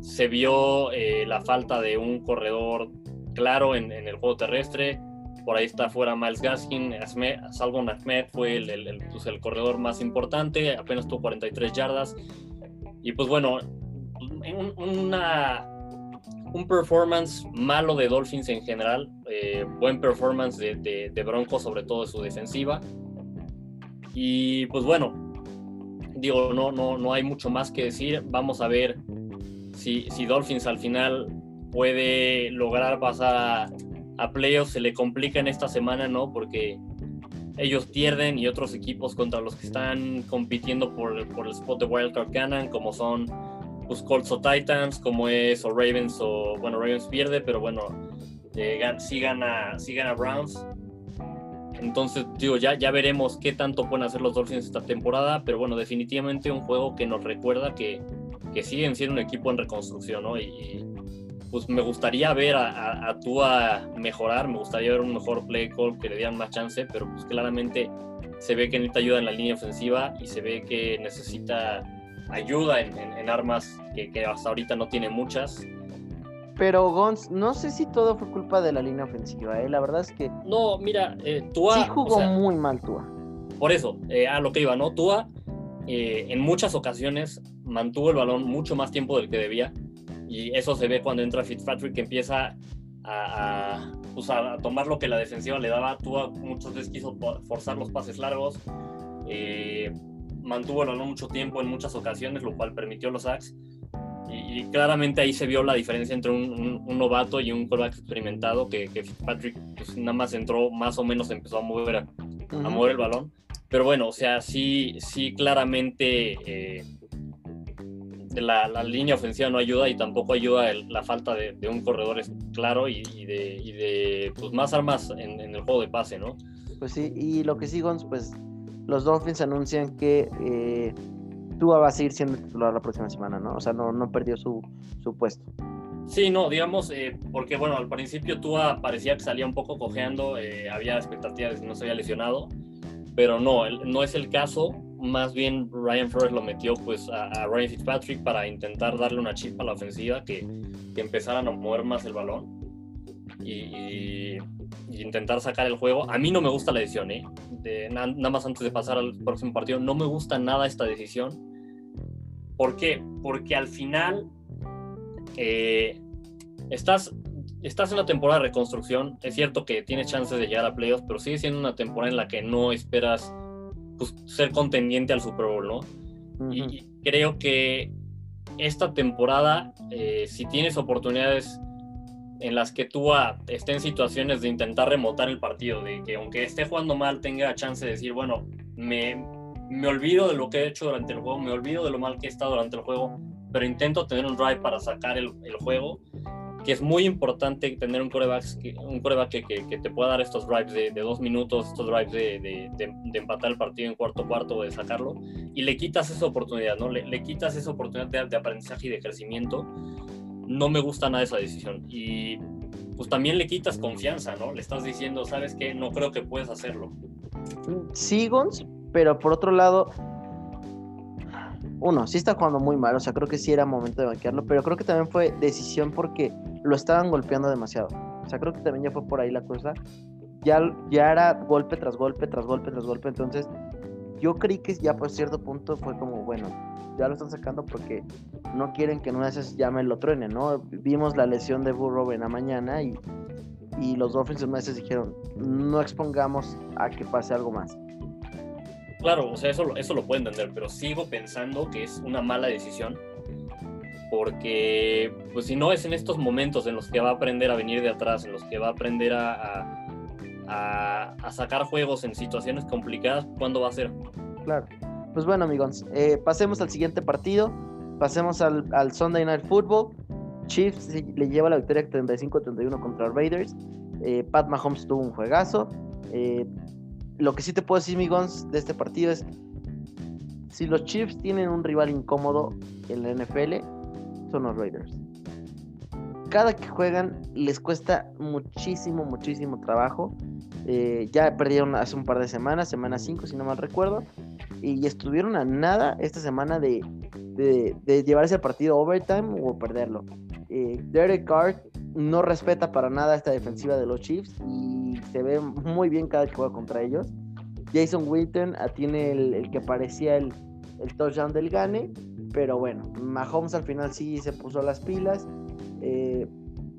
Se vio eh, la falta de un corredor claro en, el juego terrestre. Por ahí está fuera Miles Gaskin, Salvo Ahmed fue el, pues, el corredor más importante, apenas tuvo 43 yardas y pues bueno, un, un performance malo de Dolphins en general, eh, buen performance de, de, Broncos, sobre todo de su defensiva. Y pues bueno, digo, no, no, no hay mucho más que decir. Vamos a ver si, si Dolphins al final puede lograr pasar a, a playoffs. Se le complica en esta semana, ¿no? Porque ellos pierden y otros equipos contra los que están compitiendo por, por el spot de Wildcard ganan, como son los pues, Colts o Titans, como es o Ravens o, bueno, Ravens pierde, pero bueno, eh, sí, gana, sí Browns. Entonces, digo, ya, ya veremos qué tanto pueden hacer los Dolphins esta temporada, pero bueno, definitivamente un juego que nos recuerda que, que siguen siendo un equipo en reconstrucción, ¿no? Pues me gustaría ver a, a, Tua mejorar, me gustaría ver un mejor play call que le dieran más chance, pero pues claramente se ve que necesita ayuda en la línea ofensiva y se ve que necesita ayuda en, armas que, hasta ahorita no tiene muchas. Pero Gons, no sé si todo fue culpa de la línea ofensiva, ¿eh? la verdad es que... No, mira, eh, Tua... Sí jugó muy mal Tua. Por eso, eh, a lo que iba, ¿no? Tua eh, en muchas ocasiones mantuvo el balón mucho más tiempo del que debía y eso se ve cuando entra Fitzpatrick que empieza a, pues, a, tomar lo que la defensiva le daba. Tuvo muchas veces quiso forzar los pases largos. Eh, mantuvo el balón mucho tiempo en muchas ocasiones, lo cual permitió los sacks. Y, claramente ahí se vio la diferencia entre un, novato y un quarterback experimentado, que, que Fitzpatrick pues, nada más entró, más o menos empezó a mover, a, mover el balón. Pero bueno, o sea, sí, sí claramente eh, la, la, línea ofensiva no ayuda y tampoco ayuda la falta de, un corredor claro y, de, y de pues, más armas en, el juego de pase, ¿no? Pues sí, y lo que sí, Gons, pues los Dolphins anuncian que eh, Tua va a seguir siendo titular la próxima semana, ¿no? O sea, no, no perdió su, su puesto. Sí, no, digamos, eh, porque bueno, al principio Tua parecía que salía un poco cojeando, eh, había expectativas de que no se había lesionado, pero no, no es el caso más bien Ryan Flores lo metió pues a, Ryan Fitzpatrick para intentar darle una chispa a la ofensiva, que, que empezaran a mover más el balón y, intentar sacar el juego. A mí no me gusta la decisión, ¿eh? nada más antes de pasar al próximo partido, no me gusta nada esta decisión. ¿Por qué? Porque al final eh, estás, estás en una temporada de reconstrucción. Es cierto que tienes chances de llegar a playoffs, pero sigue siendo una temporada en la que no esperas pues, ser contendiente al Super Bowl, ¿no? Y creo que esta temporada, eh, si tienes oportunidades en las que tú esté en situaciones de intentar remontar el partido, de que aunque esté jugando mal tenga chance de decir, bueno, me, me olvido de lo que he hecho durante el juego, me olvido de lo mal que he estado durante el juego, pero intento tener un drive para sacar el, el juego que es muy importante tener un coreback, un que, que, te pueda dar estos drives de, dos minutos, estos drives de, de, empatar el partido en cuarto cuarto o de sacarlo, y le quitas esa oportunidad, ¿no? Le, le quitas esa oportunidad de, aprendizaje y de crecimiento. No me gusta nada esa decisión. Y pues también le quitas confianza, ¿no? Le estás diciendo, ¿sabes qué? No creo que puedes hacerlo. Sí, Gons, pero por otro lado, uno, sí está jugando muy mal, o sea, creo que sí era momento de banquearlo, pero creo que también fue decisión porque lo estaban golpeando demasiado. O sea, creo que también ya fue por ahí la cosa. Ya, ya era golpe tras golpe, tras golpe, tras golpe, entonces yo creí que ya por cierto punto fue como, bueno, ya lo están sacando porque no quieren que no veces llame el otro ¿no? Vimos la lesión de Burrow en la mañana y, y los Dolphins en meses dijeron, no expongamos a que pase algo más. Claro, o sea, eso, eso lo puedo entender, pero sigo pensando que es una mala decisión porque pues si no es en estos momentos en los que va a aprender a venir de atrás, en los que va a aprender a, a, sacar juegos en situaciones complicadas, ¿cuándo va a ser? Claro. Pues bueno, amigos, eh, pasemos al siguiente partido. Pasemos al, al, Sunday Night Football. Chiefs le lleva la victoria 35-31 contra Raiders. Eh, Pat Mahomes tuvo un juegazo. Eh, lo que sí te puedo decir, amigos, de este partido es: si los Chiefs tienen un rival incómodo en la NFL, son los Raiders. Cada que juegan les cuesta muchísimo, muchísimo trabajo. Eh, ya perdieron hace un par de semanas, semana 5 si no mal recuerdo, y estuvieron a nada esta semana de, de, llevarse el partido overtime o perderlo. Eh, Derek Carr no respeta para nada esta defensiva de los Chiefs y se ve muy bien cada que juega contra ellos. Jason Witten ah, tiene el, que parecía el, el touchdown del Gane, pero bueno, Mahomes al final sí se puso las pilas. Eh,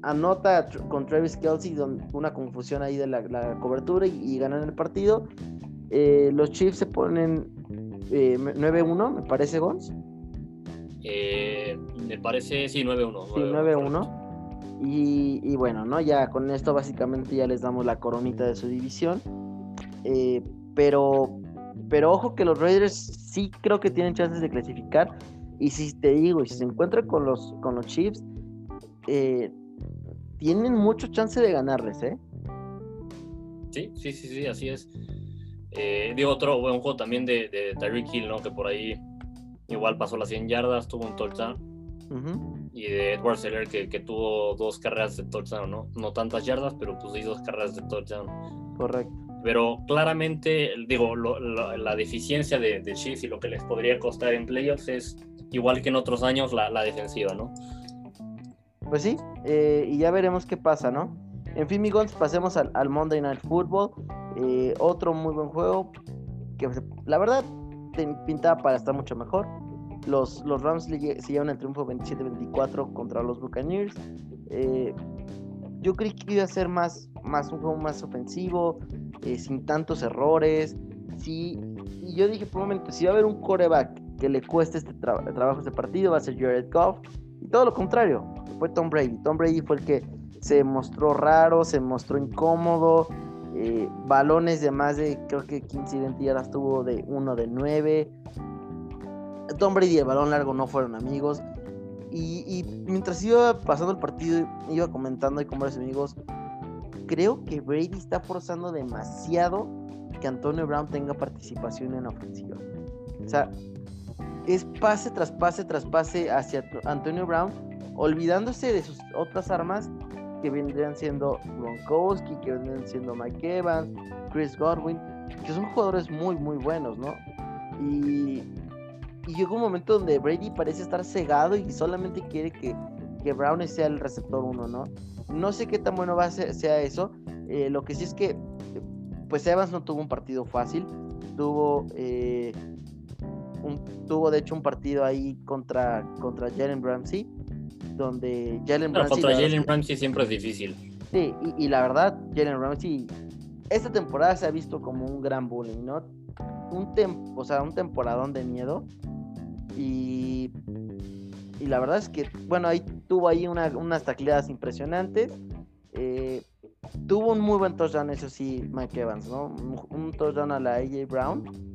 anota con Travis Kelsey una confusión ahí de la, cobertura y, ganan el partido. Eh, los Chiefs se ponen 9-1, eh, me parece, Gons. me parece, sí, 9-1. Sí, 9-1. Y, y, bueno, ¿no? Ya con esto básicamente ya les damos la coronita de su división. pero, pero ojo que los Raiders sí creo que tienen chances de clasificar. Y si te digo, y si se encuentra con los, con los Chiefs, eh, tienen mucho chance de ganarles, ¿eh? Sí, sí, sí, sí, así es. Eh, digo, otro buen juego también de, de Tyreek Hill, ¿no? Que por ahí igual pasó las 100 yardas, tuvo un touchdown. Y de Edward Seller que, que, tuvo dos carreras de touchdown, ¿no? No tantas yardas, pero pues sí dos carreras de touchdown. Correcto. Pero claramente, digo, la deficiencia de, de Chiefs y lo que les podría costar en playoffs es, igual que en otros años, la, defensiva, ¿no? Pues sí, eh, y ya veremos qué pasa, ¿no? En fin, amigos, pasemos al, Monday Night Football. Eh, otro muy buen juego que la verdad pintaba para estar mucho mejor. Los, los Rams se llevan el triunfo 27-24 contra los Buccaneers. Eh, yo creí que iba a ser más, más un juego más ofensivo, sin tantos errores. Sí, y yo dije por un momento, si va a haber un coreback que le cueste este trabajo este partido, va a ser Jared Goff. Y todo lo contrario, fue Tom Brady. Tom Brady fue el que se mostró raro, se mostró incómodo. Eh, balones de más de, creo que 15 identidades tuvo de 1 de 9. Tom Brady y el balón largo no fueron amigos. Y, mientras iba pasando el partido, iba comentando y con varios amigos, creo que Brady está forzando demasiado que Antonio Brown tenga participación en la ofensiva. O sea, es pase tras pase tras pase hacia Antonio Brown olvidándose de sus otras armas que vendrían siendo Gronkowski, que vendrían siendo Mike Evans, Chris Godwin, que son jugadores muy, muy buenos, ¿no? Y, y llegó un momento donde Brady parece estar cegado y solamente quiere que, que Brown sea el receptor uno, ¿no? No sé qué tan bueno va a ser, sea eso. Eh, lo que sí es que, pues Evans no tuvo un partido fácil. Tuvo, eh, tuvo de hecho un partido ahí contra, contra Jalen Ramsey donde Jalen Ramsey. Contra Jalen Ramsey siempre es difícil. Sí, y, la verdad, Jalen Ramsey, esta temporada se ha visto como un gran bullying, ¿no? Un tem o sea, un temporadón de miedo. Y, y la verdad es que, bueno, ahí tuvo ahí unas tacleadas impresionantes. Eh, tuvo un muy buen touchdown, eso sí, Mike Evans, ¿no? Un, touchdown a la AJ Brown.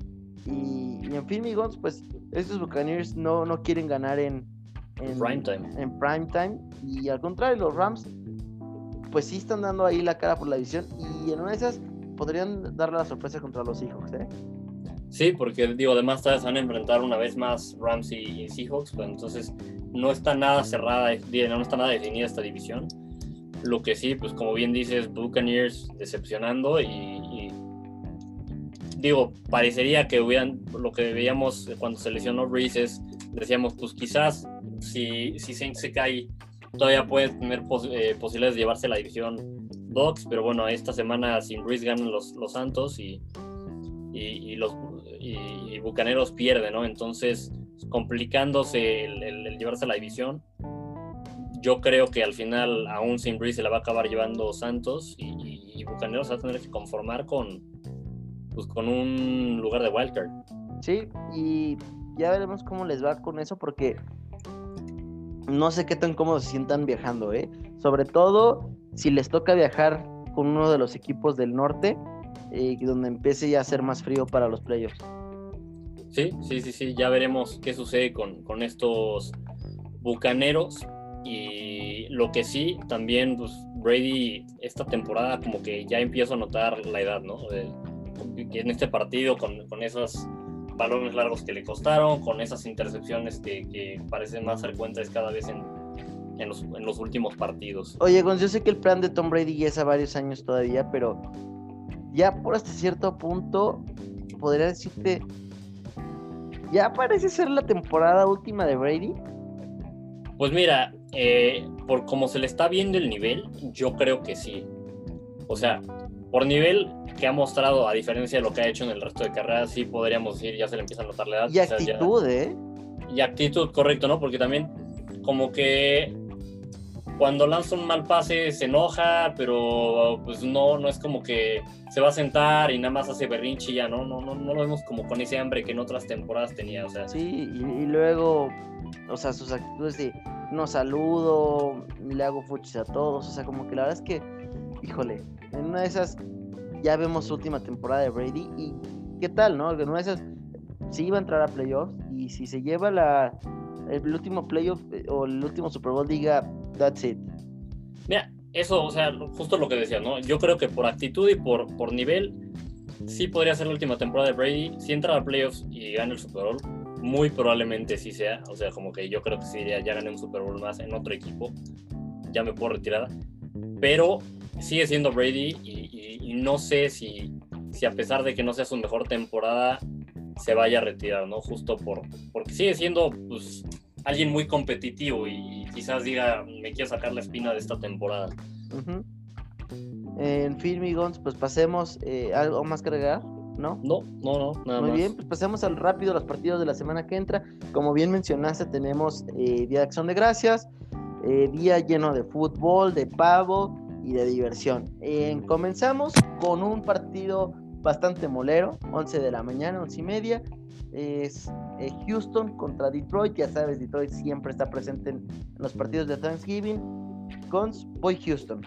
Y, en fin, amigos, pues estos Buccaneers no, no quieren ganar en, en prime time. En prime time. Y al contrario, los Rams, pues sí están dando ahí la cara por la división. Y en una de esas podrían darle la sorpresa contra los Seahawks, ¿eh? Sí, porque digo, además se van a enfrentar una vez más Rams y, Seahawks, pues entonces no está nada cerrada, no está nada definida esta división. Lo que sí, pues como bien dices, Buccaneers decepcionando y, digo, parecería que hubieran, lo que veíamos cuando se lesionó Breeze es, decíamos, pues quizás si, si Saints se cae, todavía puede tener eh, posibilidades de llevarse la división Bucks, pero bueno, esta semana sin Breeze ganan los, los Santos y, y, los y, Bucaneros pierden, ¿no? Entonces, complicándose el, llevarse a la división, yo creo que al final, aún sin Breeze, se la va a acabar llevando Santos y, Bucaneros va a tener que conformar con, pues, con un lugar de wildcard. Sí, y ya veremos cómo les va con eso, porque no sé qué tan cómodos se sientan viajando, ¿eh? Sobre todo si les toca viajar con uno de los equipos del norte, y donde empiece ya a ser más frío para los playoffs. Sí, sí, sí, sí, ya veremos qué sucede con, con estos bucaneros. Y lo que sí, también pues, Brady esta temporada como que ya empiezo a notar la edad, ¿no? Que en este partido con, con, esos balones largos que le costaron, con esas intercepciones que, que parecen más frecuentes cada vez en, en, los, en, los, últimos partidos. Oye, Gonz, yo sé que el plan de Tom Brady ya es a varios años todavía, pero ya por hasta cierto punto, podría decirte, ya parece ser la temporada última de Brady. Pues mira, eh, por como se le está viendo el nivel, yo creo que sí. O sea, por nivel que ha mostrado, a diferencia de lo que ha hecho en el resto de carreras, sí podríamos decir, ya se le empieza a notar la edad. Y actitud, ¿eh? Y actitud, correcto, ¿no? Porque también como que cuando lanza un mal pase se enoja, pero pues no, no es como que se va a sentar y nada más hace berrinche ya, ¿no? No, no, no lo vemos como con ese hambre que en otras temporadas tenía, o sea. Sí, y, luego, o sea, sus actitudes de no saludo, le hago fuchis a todos, o sea, como que la verdad es que, híjole, en una de esas ya vemos su última temporada de Brady y qué tal, ¿no? Una de esas sí iba a entrar a playoffs y si se lleva la el último playoff eh, o el último Super Bowl diga, that's it. Mira, eso, o sea, justo lo que decía, ¿no? Yo creo que por actitud y por, por nivel, sí podría ser la última temporada de Brady. Si entra a playoffs y gana el Super Bowl, muy probablemente sí sea. O sea, como que yo creo que sí ya, ya gané un Super Bowl más en otro equipo. Ya me puedo retirar. Pero sigue siendo Brady y, y no sé si, si a pesar de que no sea su mejor temporada, se vaya a retirar, ¿no? Justo por, porque sigue siendo pues, alguien muy competitivo y quizás diga, me quiero sacar la espina de esta temporada. En fin, Migons, pues pasemos, eh, ¿algo más que agregar? ¿No? No, no, no, nada Muy bien, pues pasemos al rápido los partidos de la semana que entra. Como bien mencionaste, tenemos eh, Día de Acción de Gracias, eh, día lleno de fútbol, de pavo y de diversión. comenzamos con un partido bastante molero, 11 de la mañana, 11 y media. Es eh, Houston contra Detroit, ya sabes, Detroit siempre está presente en, los partidos de Thanksgiving. Cons, voy Houston.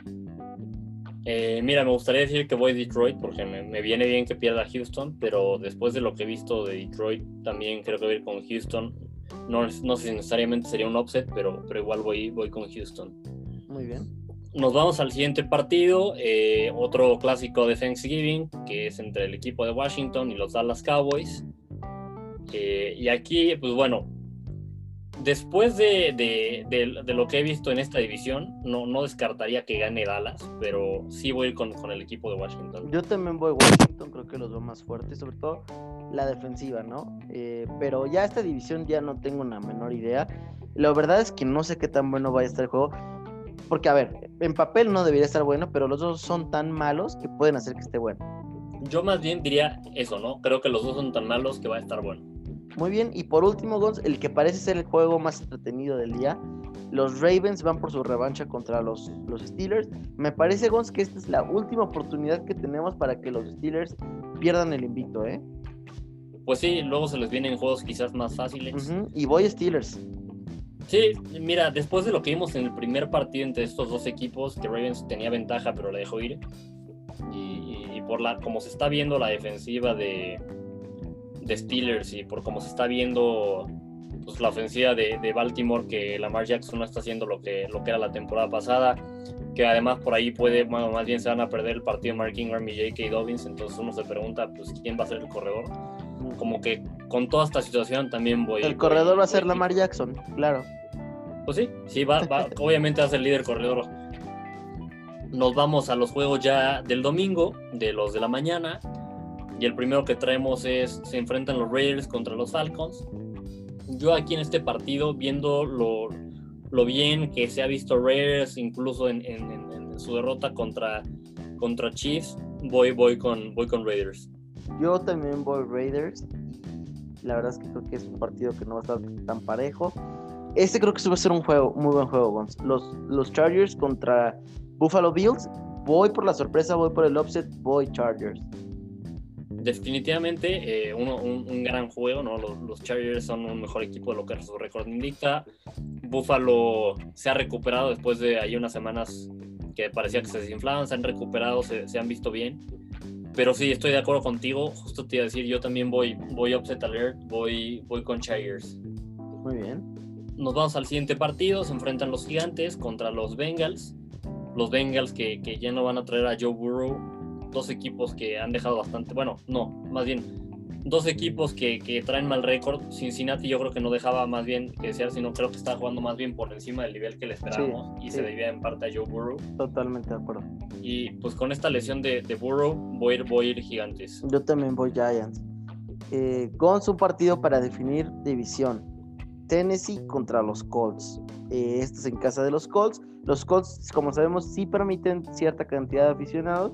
Eh, mira, me gustaría decir que voy Detroit porque me, viene bien que pierda Houston, pero después de lo que he visto de Detroit, también creo que voy con Houston. No, no sé si necesariamente sería un offset, pero, pero igual voy, voy con Houston. Muy bien nos vamos al siguiente partido, eh, otro clásico de Thanksgiving, que es entre el equipo de Washington y los Dallas Cowboys. Eh, y aquí, pues bueno, después de, lo que he visto en esta división, no, descartaría que gane Dallas, pero sí voy a ir con, con, el equipo de Washington. Yo también voy a Washington, creo que los veo más fuertes, sobre todo la defensiva, ¿no? Eh, pero ya esta división ya no tengo una menor idea. La verdad es que no sé qué tan bueno vaya a estar el juego. Porque, a ver, en papel no debería estar bueno, pero los dos son tan malos que pueden hacer que esté bueno. Yo más bien diría eso, ¿no? Creo que los dos son tan malos que va a estar bueno. Muy bien, y por último, Gonz, el que parece ser el juego más entretenido del día. Los Ravens van por su revancha contra los, los Steelers. Me parece, Gonz, que esta es la última oportunidad que tenemos para que los Steelers pierdan el invito, ¿eh? Pues sí, luego se les vienen juegos quizás más fáciles. Y voy Steelers. Sí, mira, después de lo que vimos en el primer partido entre estos dos equipos, que Ravens tenía ventaja pero la dejó ir, y, por la como se está viendo la defensiva de, de, Steelers y por cómo se está viendo pues, la ofensiva de, de, Baltimore, que Lamar Jackson no está haciendo lo que, lo que era la temporada pasada, que además por ahí puede, bueno, más bien se van a perder el partido Mark Ingram y J.K. Dobbins, entonces uno se pregunta, pues, ¿quién va a ser el corredor? Como que con toda esta situación también voy... El corredor va a ser Lamar Jackson, claro. Pues sí, sí, va, obviamente va a ser líder corredor. nos vamos a los juegos ya del domingo, de los de la mañana. Y el primero que traemos es, se enfrentan los Raiders contra los Falcons. Yo aquí en este partido, viendo lo, lo bien que se ha visto Raiders, incluso en, en, su derrota contra, contra Chiefs, voy, voy, con, voy con Raiders. Yo también voy Raiders. La verdad es que creo que es un partido que no va a estar tan parejo. Este creo que va a ser un juego, muy buen juego, Los, los Chargers contra Buffalo Bills. Voy por la sorpresa, voy por el offset, voy Chargers. Definitivamente eh, un, gran juego, ¿no? Los, Chargers son un mejor equipo de lo que su récord indica. Buffalo se ha recuperado después de ahí unas semanas que parecía que se desinflaban, se han recuperado, se, se han visto bien. Pero sí, estoy de acuerdo contigo. Justo te iba a decir, yo también voy, voy upset alert, voy, voy con Chargers. Muy bien. Nos vamos al siguiente partido. Se enfrentan los gigantes contra los Bengals. Los Bengals que, que ya no van a traer a Joe Burrow. Dos equipos que han dejado bastante. Bueno, no, más bien dos equipos que, que traen mal récord. Cincinnati yo creo que no dejaba más bien que desear, sino creo que estaba jugando más bien por encima del nivel que le esperábamos y se debía en parte a Joe Burrow. Totalmente de acuerdo. Y pues con esta lesión de, de Burrow voy a, ir, voy a ir gigantes. Yo también voy Giants. Eh, Gons, un partido para definir división. Tennessee contra los Colts. Eh, este es en casa de los Colts. Los Colts, como sabemos, sí permiten cierta cantidad de aficionados,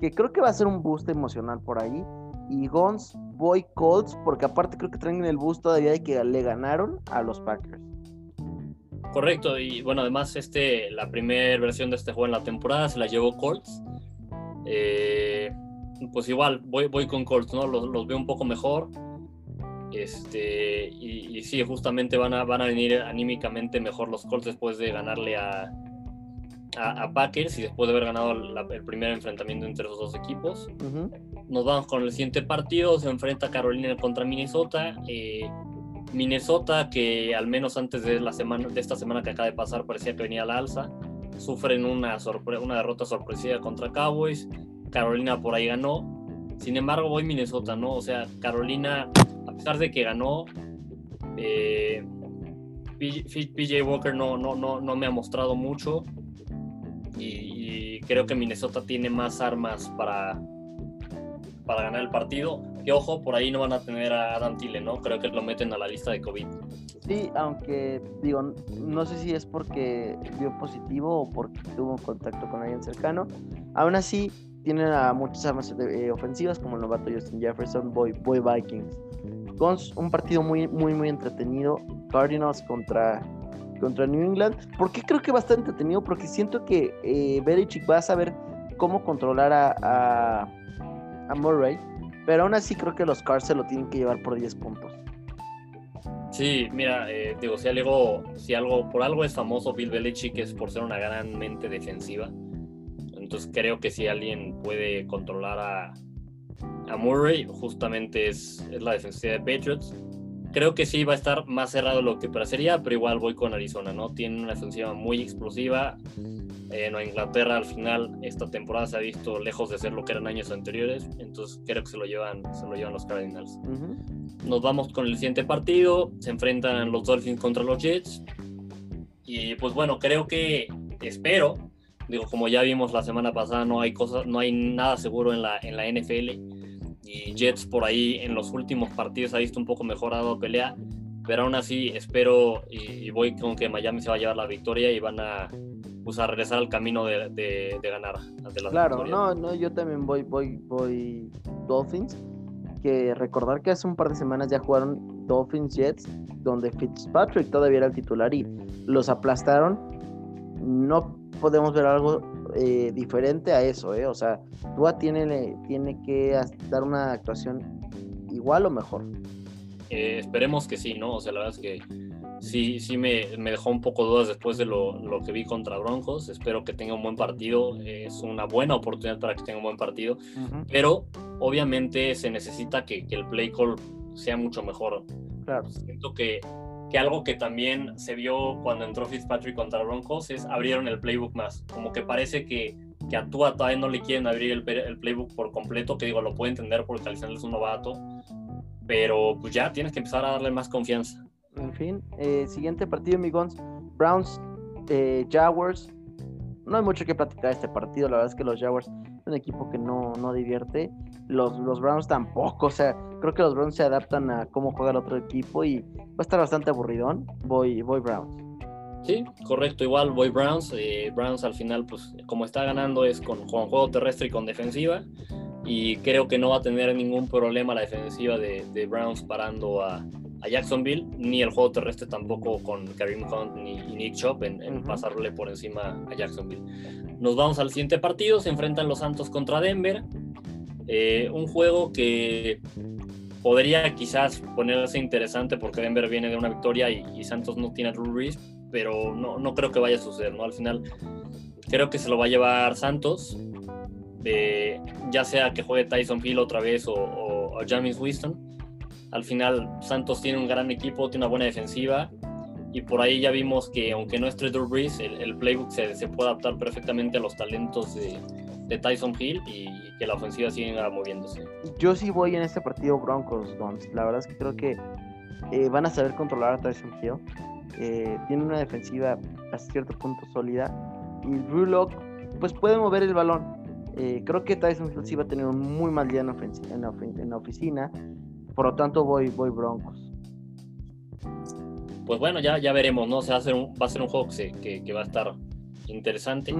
que creo que va a ser un boost emocional por ahí. Y Gons voy Colts, porque aparte creo que traen el bus todavía de que le ganaron a los Packers. Correcto, y bueno, además este, la primera versión de este juego en la temporada se la llevó Colts. Eh, pues igual, voy con Colts, ¿no? Los, veo un poco mejor. Este, y, sí, justamente van a, van a venir anímicamente mejor los Colts después de ganarle a, a, Packers y después de haber ganado el primer enfrentamiento entre los dos equipos. Nos vamos con el siguiente partido, se enfrenta Carolina contra Minnesota. Eh, Minnesota, que al menos antes de, la semana, de esta semana que acaba de pasar parecía que venía a la alza, sufren una, una derrota sorpresiva contra Cowboys. Carolina por ahí ganó. Sin embargo, voy Minnesota, ¿no? O sea, Carolina, pesar de que ganó, eh, PJ Walker no, no, no, no me ha mostrado mucho y, creo que Minnesota tiene más armas para, para ganar el partido. Que ojo, por ahí no van a tener a Adam Thielen, ¿no? Creo que lo meten a la lista de COVID. Sí, aunque digo, no sé si es porque dio positivo o porque tuvo contacto con alguien cercano. Aún así, tienen a muchas armas eh, ofensivas como el novato Justin Jefferson, Boy, Boy Vikings. Un partido muy, muy, muy entretenido. Cardinals contra contra New England. ¿Por qué creo que va a estar entretenido? Porque siento que eh, Belichick va a saber cómo controlar a, a, Murray. Pero aún así creo que los Cars se lo tienen que llevar por 10 puntos. Sí, mira, eh, digo, si algo, si algo, por algo es famoso Bill Belichick es por ser una gran mente defensiva. Entonces creo que si alguien puede controlar a, a Murray, justamente es, es la defensiva de Patriots creo que sí va a estar más cerrado lo que parecería, pero igual voy con Arizona, ¿no? Tiene una defensiva muy explosiva. En Inglaterra al final esta temporada se ha visto lejos de ser lo que eran años anteriores, entonces creo que se lo llevan, se lo llevan los Cardinals. Nos vamos con el siguiente partido, se enfrentan los Dolphins contra los Jets. Y pues bueno, creo que espero, digo, como ya vimos la semana pasada, no hay cosas, no hay nada seguro en la, en la NFL y Jets por ahí en los últimos partidos ha visto un poco mejorado pelea, pero aún así espero y, voy con que Miami se va a llevar la victoria y van a, pues, a regresar al camino de, de, ganar. claro, no, no, yo también voy, voy, voy Dolphins, que recordar que hace un par de semanas ya jugaron Dolphins Jets, donde Fitzpatrick todavía era el titular y los aplastaron. No podemos ver algo eh, diferente a eso, ¿eh? O sea, Tua tiene, tiene que dar una actuación igual o mejor. Eh, esperemos que sí, ¿no? O sea, la verdad es que sí, sí me, dejó un poco dudas después de lo, que vi contra Broncos. Espero que tenga un buen partido. Es una buena oportunidad para que tenga un buen partido. Pero obviamente se necesita que, que, el play call sea mucho mejor. Claro. Siento que que algo que también se vio cuando entró Fitzpatrick contra Broncos es abrieron el playbook más. Como que parece que, que a Tua todavía no le quieren abrir el, playbook por completo, que digo, lo puedo entender porque al final es un novato, pero pues ya tienes que empezar a darle más confianza. En fin, eh, siguiente partido, amigos. Browns, eh, Jaguars. no hay mucho que platicar de este partido. La verdad es que los Jaguars un equipo que no, no divierte. Los, los Browns tampoco. O sea, creo que los Browns se adaptan a cómo juega el otro equipo y va a estar bastante aburridón. Voy, voy Browns. Sí, correcto, igual voy Browns. Eh, Browns al final, pues como está ganando es con, juego terrestre y con defensiva. Y creo que no va a tener ningún problema la defensiva de, de Browns parando a, a Jacksonville, ni el juego terrestre tampoco con Karim Hunt ni, Nick Chop en, pasarle por encima a Jacksonville. Nos vamos al siguiente partido, se enfrentan los Santos contra Denver, eh, un juego que podría quizás ponerse interesante porque Denver viene de una victoria y, Santos no tiene a Drew Brees, pero no, no, creo que vaya a suceder, ¿no? Al final creo que se lo va a llevar Santos, de, ya sea que juegue Tyson Hill otra vez o, o, o James Winston al final, Santos tiene un gran equipo, tiene una buena defensiva y por ahí ya vimos que aunque no es Drew Brees, el, playbook se, puede adaptar perfectamente a los talentos de, Tyson Hill y que la ofensiva siga moviéndose. Yo sí voy en este partido Broncos, Dons. La verdad es que creo que eh, van a saber controlar a Tyson Hill. Eh, tiene una defensiva a cierto punto sólida y Drew Lock pues puede mover el balón. Eh, creo que Tyson Hill sí va a tener un muy mal día en, en la oficina por lo tanto voy, voy Broncos. Pues bueno, ya, ya veremos, ¿no? va, a ser un, va a ser un juego que, que, va a estar interesante.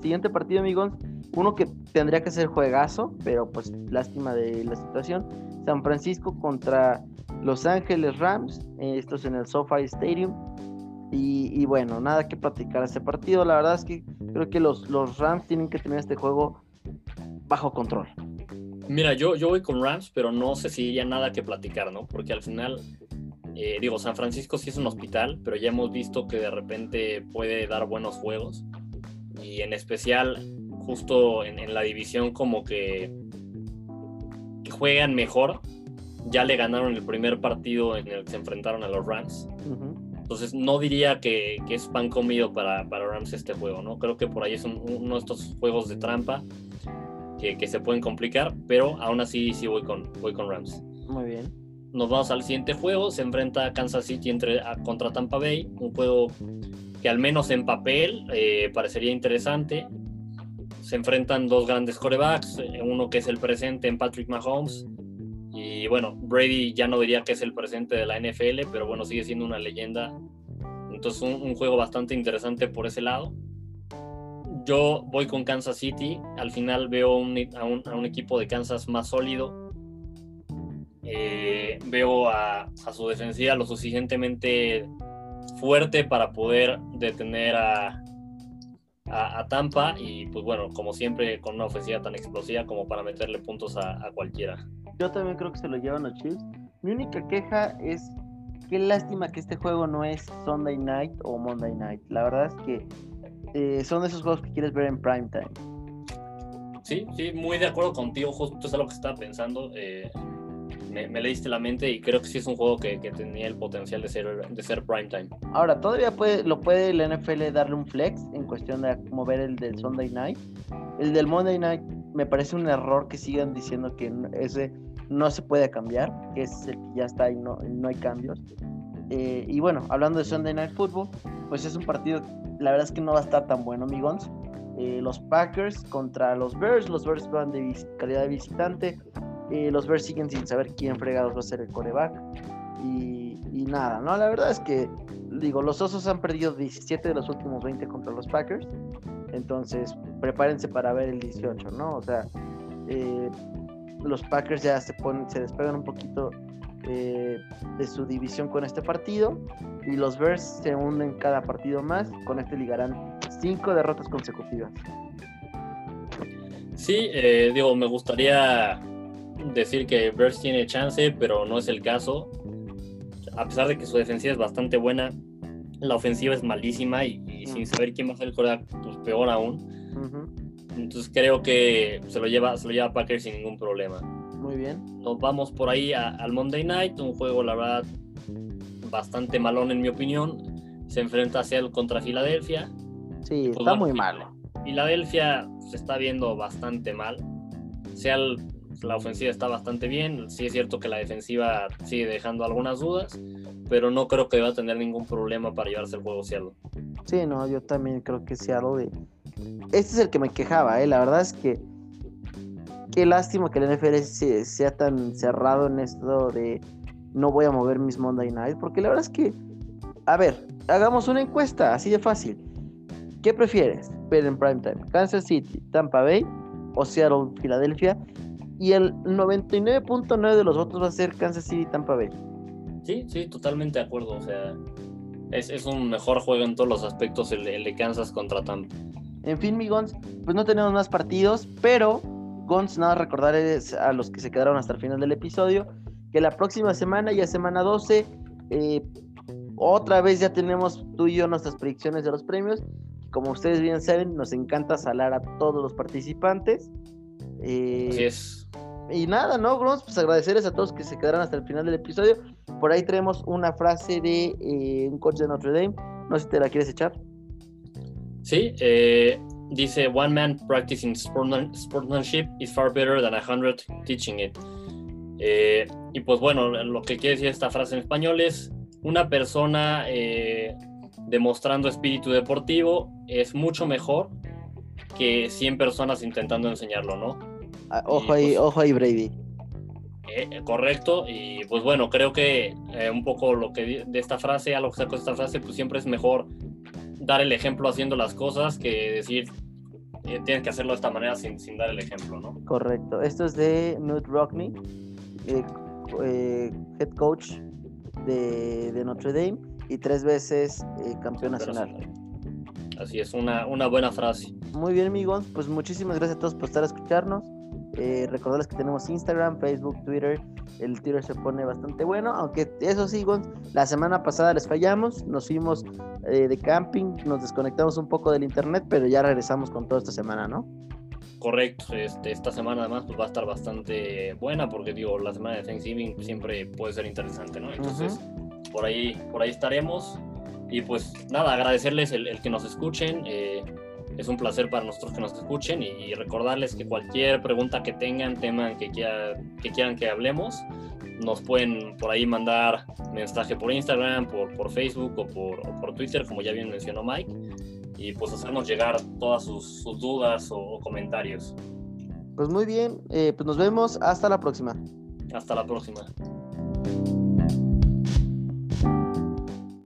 Siguiente partido, amigos. Uno que tendría que ser juegazo, pero pues lástima de la situación. San Francisco contra Los Ángeles Rams. Esto es en el SoFi Stadium. Y, bueno, nada que platicar este partido. La verdad es que creo que los, los Rams tienen que tener este juego bajo control. Mira, yo, yo voy con Rams, pero no sé si ya nada que platicar, ¿no? Porque al final, eh, digo, San Francisco sí es un hospital, pero ya hemos visto que de repente puede dar buenos juegos. Y en especial, justo en, la división, como que, juegan mejor. Ya le ganaron el primer partido en el que se enfrentaron a los Rams. Entonces, no diría que, es pan comido para, para Rams este juego, ¿no? Creo que por ahí es uno de estos juegos de trampa que, se pueden complicar, pero aún así sí voy con, voy con Rams. Muy bien. Nos vamos al siguiente juego, se enfrenta Kansas City entre, contra Tampa Bay, un juego que al menos en papel eh, parecería interesante. Se enfrentan dos grandes corebacks, eh, uno que es el presente en Patrick Mahomes, y bueno, Brady ya no diría que es el presente de la NFL, pero bueno, sigue siendo una leyenda. Entonces un juego bastante interesante por ese lado. Yo voy con Kansas City. Al final veo a, un, equipo de Kansas más sólido. Eh, veo a, su defensiva lo suficientemente fuerte para poder detener a, a, Tampa y pues bueno, como siempre con una ofensiva tan explosiva como para meterle puntos a, cualquiera. Yo también creo que se lo llevan los Chiefs. Mi única queja es qué lástima que este juego no es Sunday Night o Monday Night. La verdad es que eh, son esos juegos que quieres ver en prime time. Sí, sí, muy de acuerdo contigo, justo es algo que estaba pensando. Eh, me, leíste la mente y creo que sí es un juego que, tenía el potencial de ser, de ser prime time. Ahora, todavía puede, lo puede el NFL darle un flex en cuestión de mover el del Sunday night. El del Monday night me parece un error que sigan diciendo que ese no se puede cambiar, que es el que ya está y no, no hay cambios. Eh, y bueno, hablando de Sunday Night Football, pues es un partido la verdad es que no va a estar tan bueno, amigos. Eh, los Packers contra los Bears. Los Bears van de calidad de visitante. Eh, los Bears siguen sin saber quién fregados va a ser el coreback. Y, nada, ¿no? La verdad es que, digo, los Osos han perdido 17 de los últimos 20 contra los Packers. Entonces, prepárense para ver el 18, ¿no? O sea, eh, los Packers ya se, ponen, se despegan un poquito de su división con este partido y los Bears se unen cada partido más. Con este ligarán cinco derrotas consecutivas. Sí, eh, digo, me gustaría decir que Bears tiene chance, pero no es el caso. A pesar de que su defensiva es bastante buena, la ofensiva es malísima y, sin saber quién va a ser el coreback, pues peor aún. Entonces creo que se lo lleva, se lo lleva Packers sin ningún problema. Muy bien. Nos vamos por ahí al Monday Night, un juego, la verdad, bastante malón en mi opinión. Se enfrenta a Seattle contra Filadelfia. Sí, pues está muy malo. Filadelfia se está viendo bastante mal. Seattle, la ofensiva está bastante bien. Sí es cierto que la defensiva sigue dejando algunas dudas, pero no creo que va a tener ningún problema para llevarse el juego Seattle. Sí, no, yo también creo que Seattle este es el que me quejaba, ¿eh? La verdad es que qué lástima que el NFL sea tan cerrado en esto de no voy a mover mis Monday Night, porque la verdad es que, a ver, hagamos una encuesta, así de fácil. ¿Qué prefieres ver en primetime? ¿Kansas City, Tampa Bay o Seattle, Filadelfia? Y el 99.9 de los votos va a ser Kansas City, Tampa Bay. Sí, sí, totalmente de acuerdo. O sea, es, un mejor juego en todos los aspectos el, de Kansas contra Tampa. En fin, mi Gons, pues no tenemos más partidos, pero Gons, nada recordarles a los que se quedaron hasta el final del episodio que la próxima semana, ya semana 12, eh, otra vez ya tenemos tú y yo nuestras predicciones de los premios. Como ustedes bien saben, nos encanta salar a todos los participantes. Eh, Así es. Y nada, ¿no, Grons? Pues agradecerles a todos que se quedaron hasta el final del episodio. Por ahí tenemos una frase de eh, un coach de Notre Dame. No sé si te la quieres echar. Sí, eh, dice: One man practicing sportsmanship is far better than a hundred teaching it. Eh, y pues bueno, lo que quiere decir esta frase en español es: una persona demostrando espíritu deportivo es mucho mejor que 100 personas intentando enseñarlo, ¿no? Ah, ojo ahí, pues ojo ahí, Brady. Eh, correcto, y pues bueno, creo que eh, un poco lo que de esta frase, a lo que saco de esta frase, pues siempre es mejor dar el ejemplo haciendo las cosas que decir eh, tienes que hacerlo de esta manera sin, sin, dar el ejemplo, ¿no? Correcto. Esto es de Newt Rockney, head coach de, de, Notre Dame y tres veces campeón nacional. Así es, una, una buena frase. Muy bien, amigos. Pues muchísimas gracias a todos por estar a escucharnos. Eh, recordarles que tenemos Instagram, Facebook, Twitter. El Twitter se pone bastante bueno, aunque eso sí, la semana pasada les fallamos, nos fuimos eh, de camping, nos desconectamos un poco del internet, pero ya regresamos con toda esta semana, ¿no? Correcto, este, esta semana además pues, va a estar bastante buena porque digo, la semana de Thanksgiving siempre puede ser interesante, ¿no? Entonces, por, ahí, por ahí estaremos. Y pues nada, agradecerles el, el que nos escuchen. Eh, es un placer para nosotros que nos escuchen y, recordarles que cualquier pregunta que tengan, tema que, que quieran que hablemos, nos pueden por ahí mandar mensaje por Instagram, por, por Facebook o por, por Twitter, como ya bien mencionó Mike, y pues hacernos llegar todas sus, dudas o, comentarios. Pues muy bien, eh, pues nos vemos, hasta la próxima. Hasta la próxima.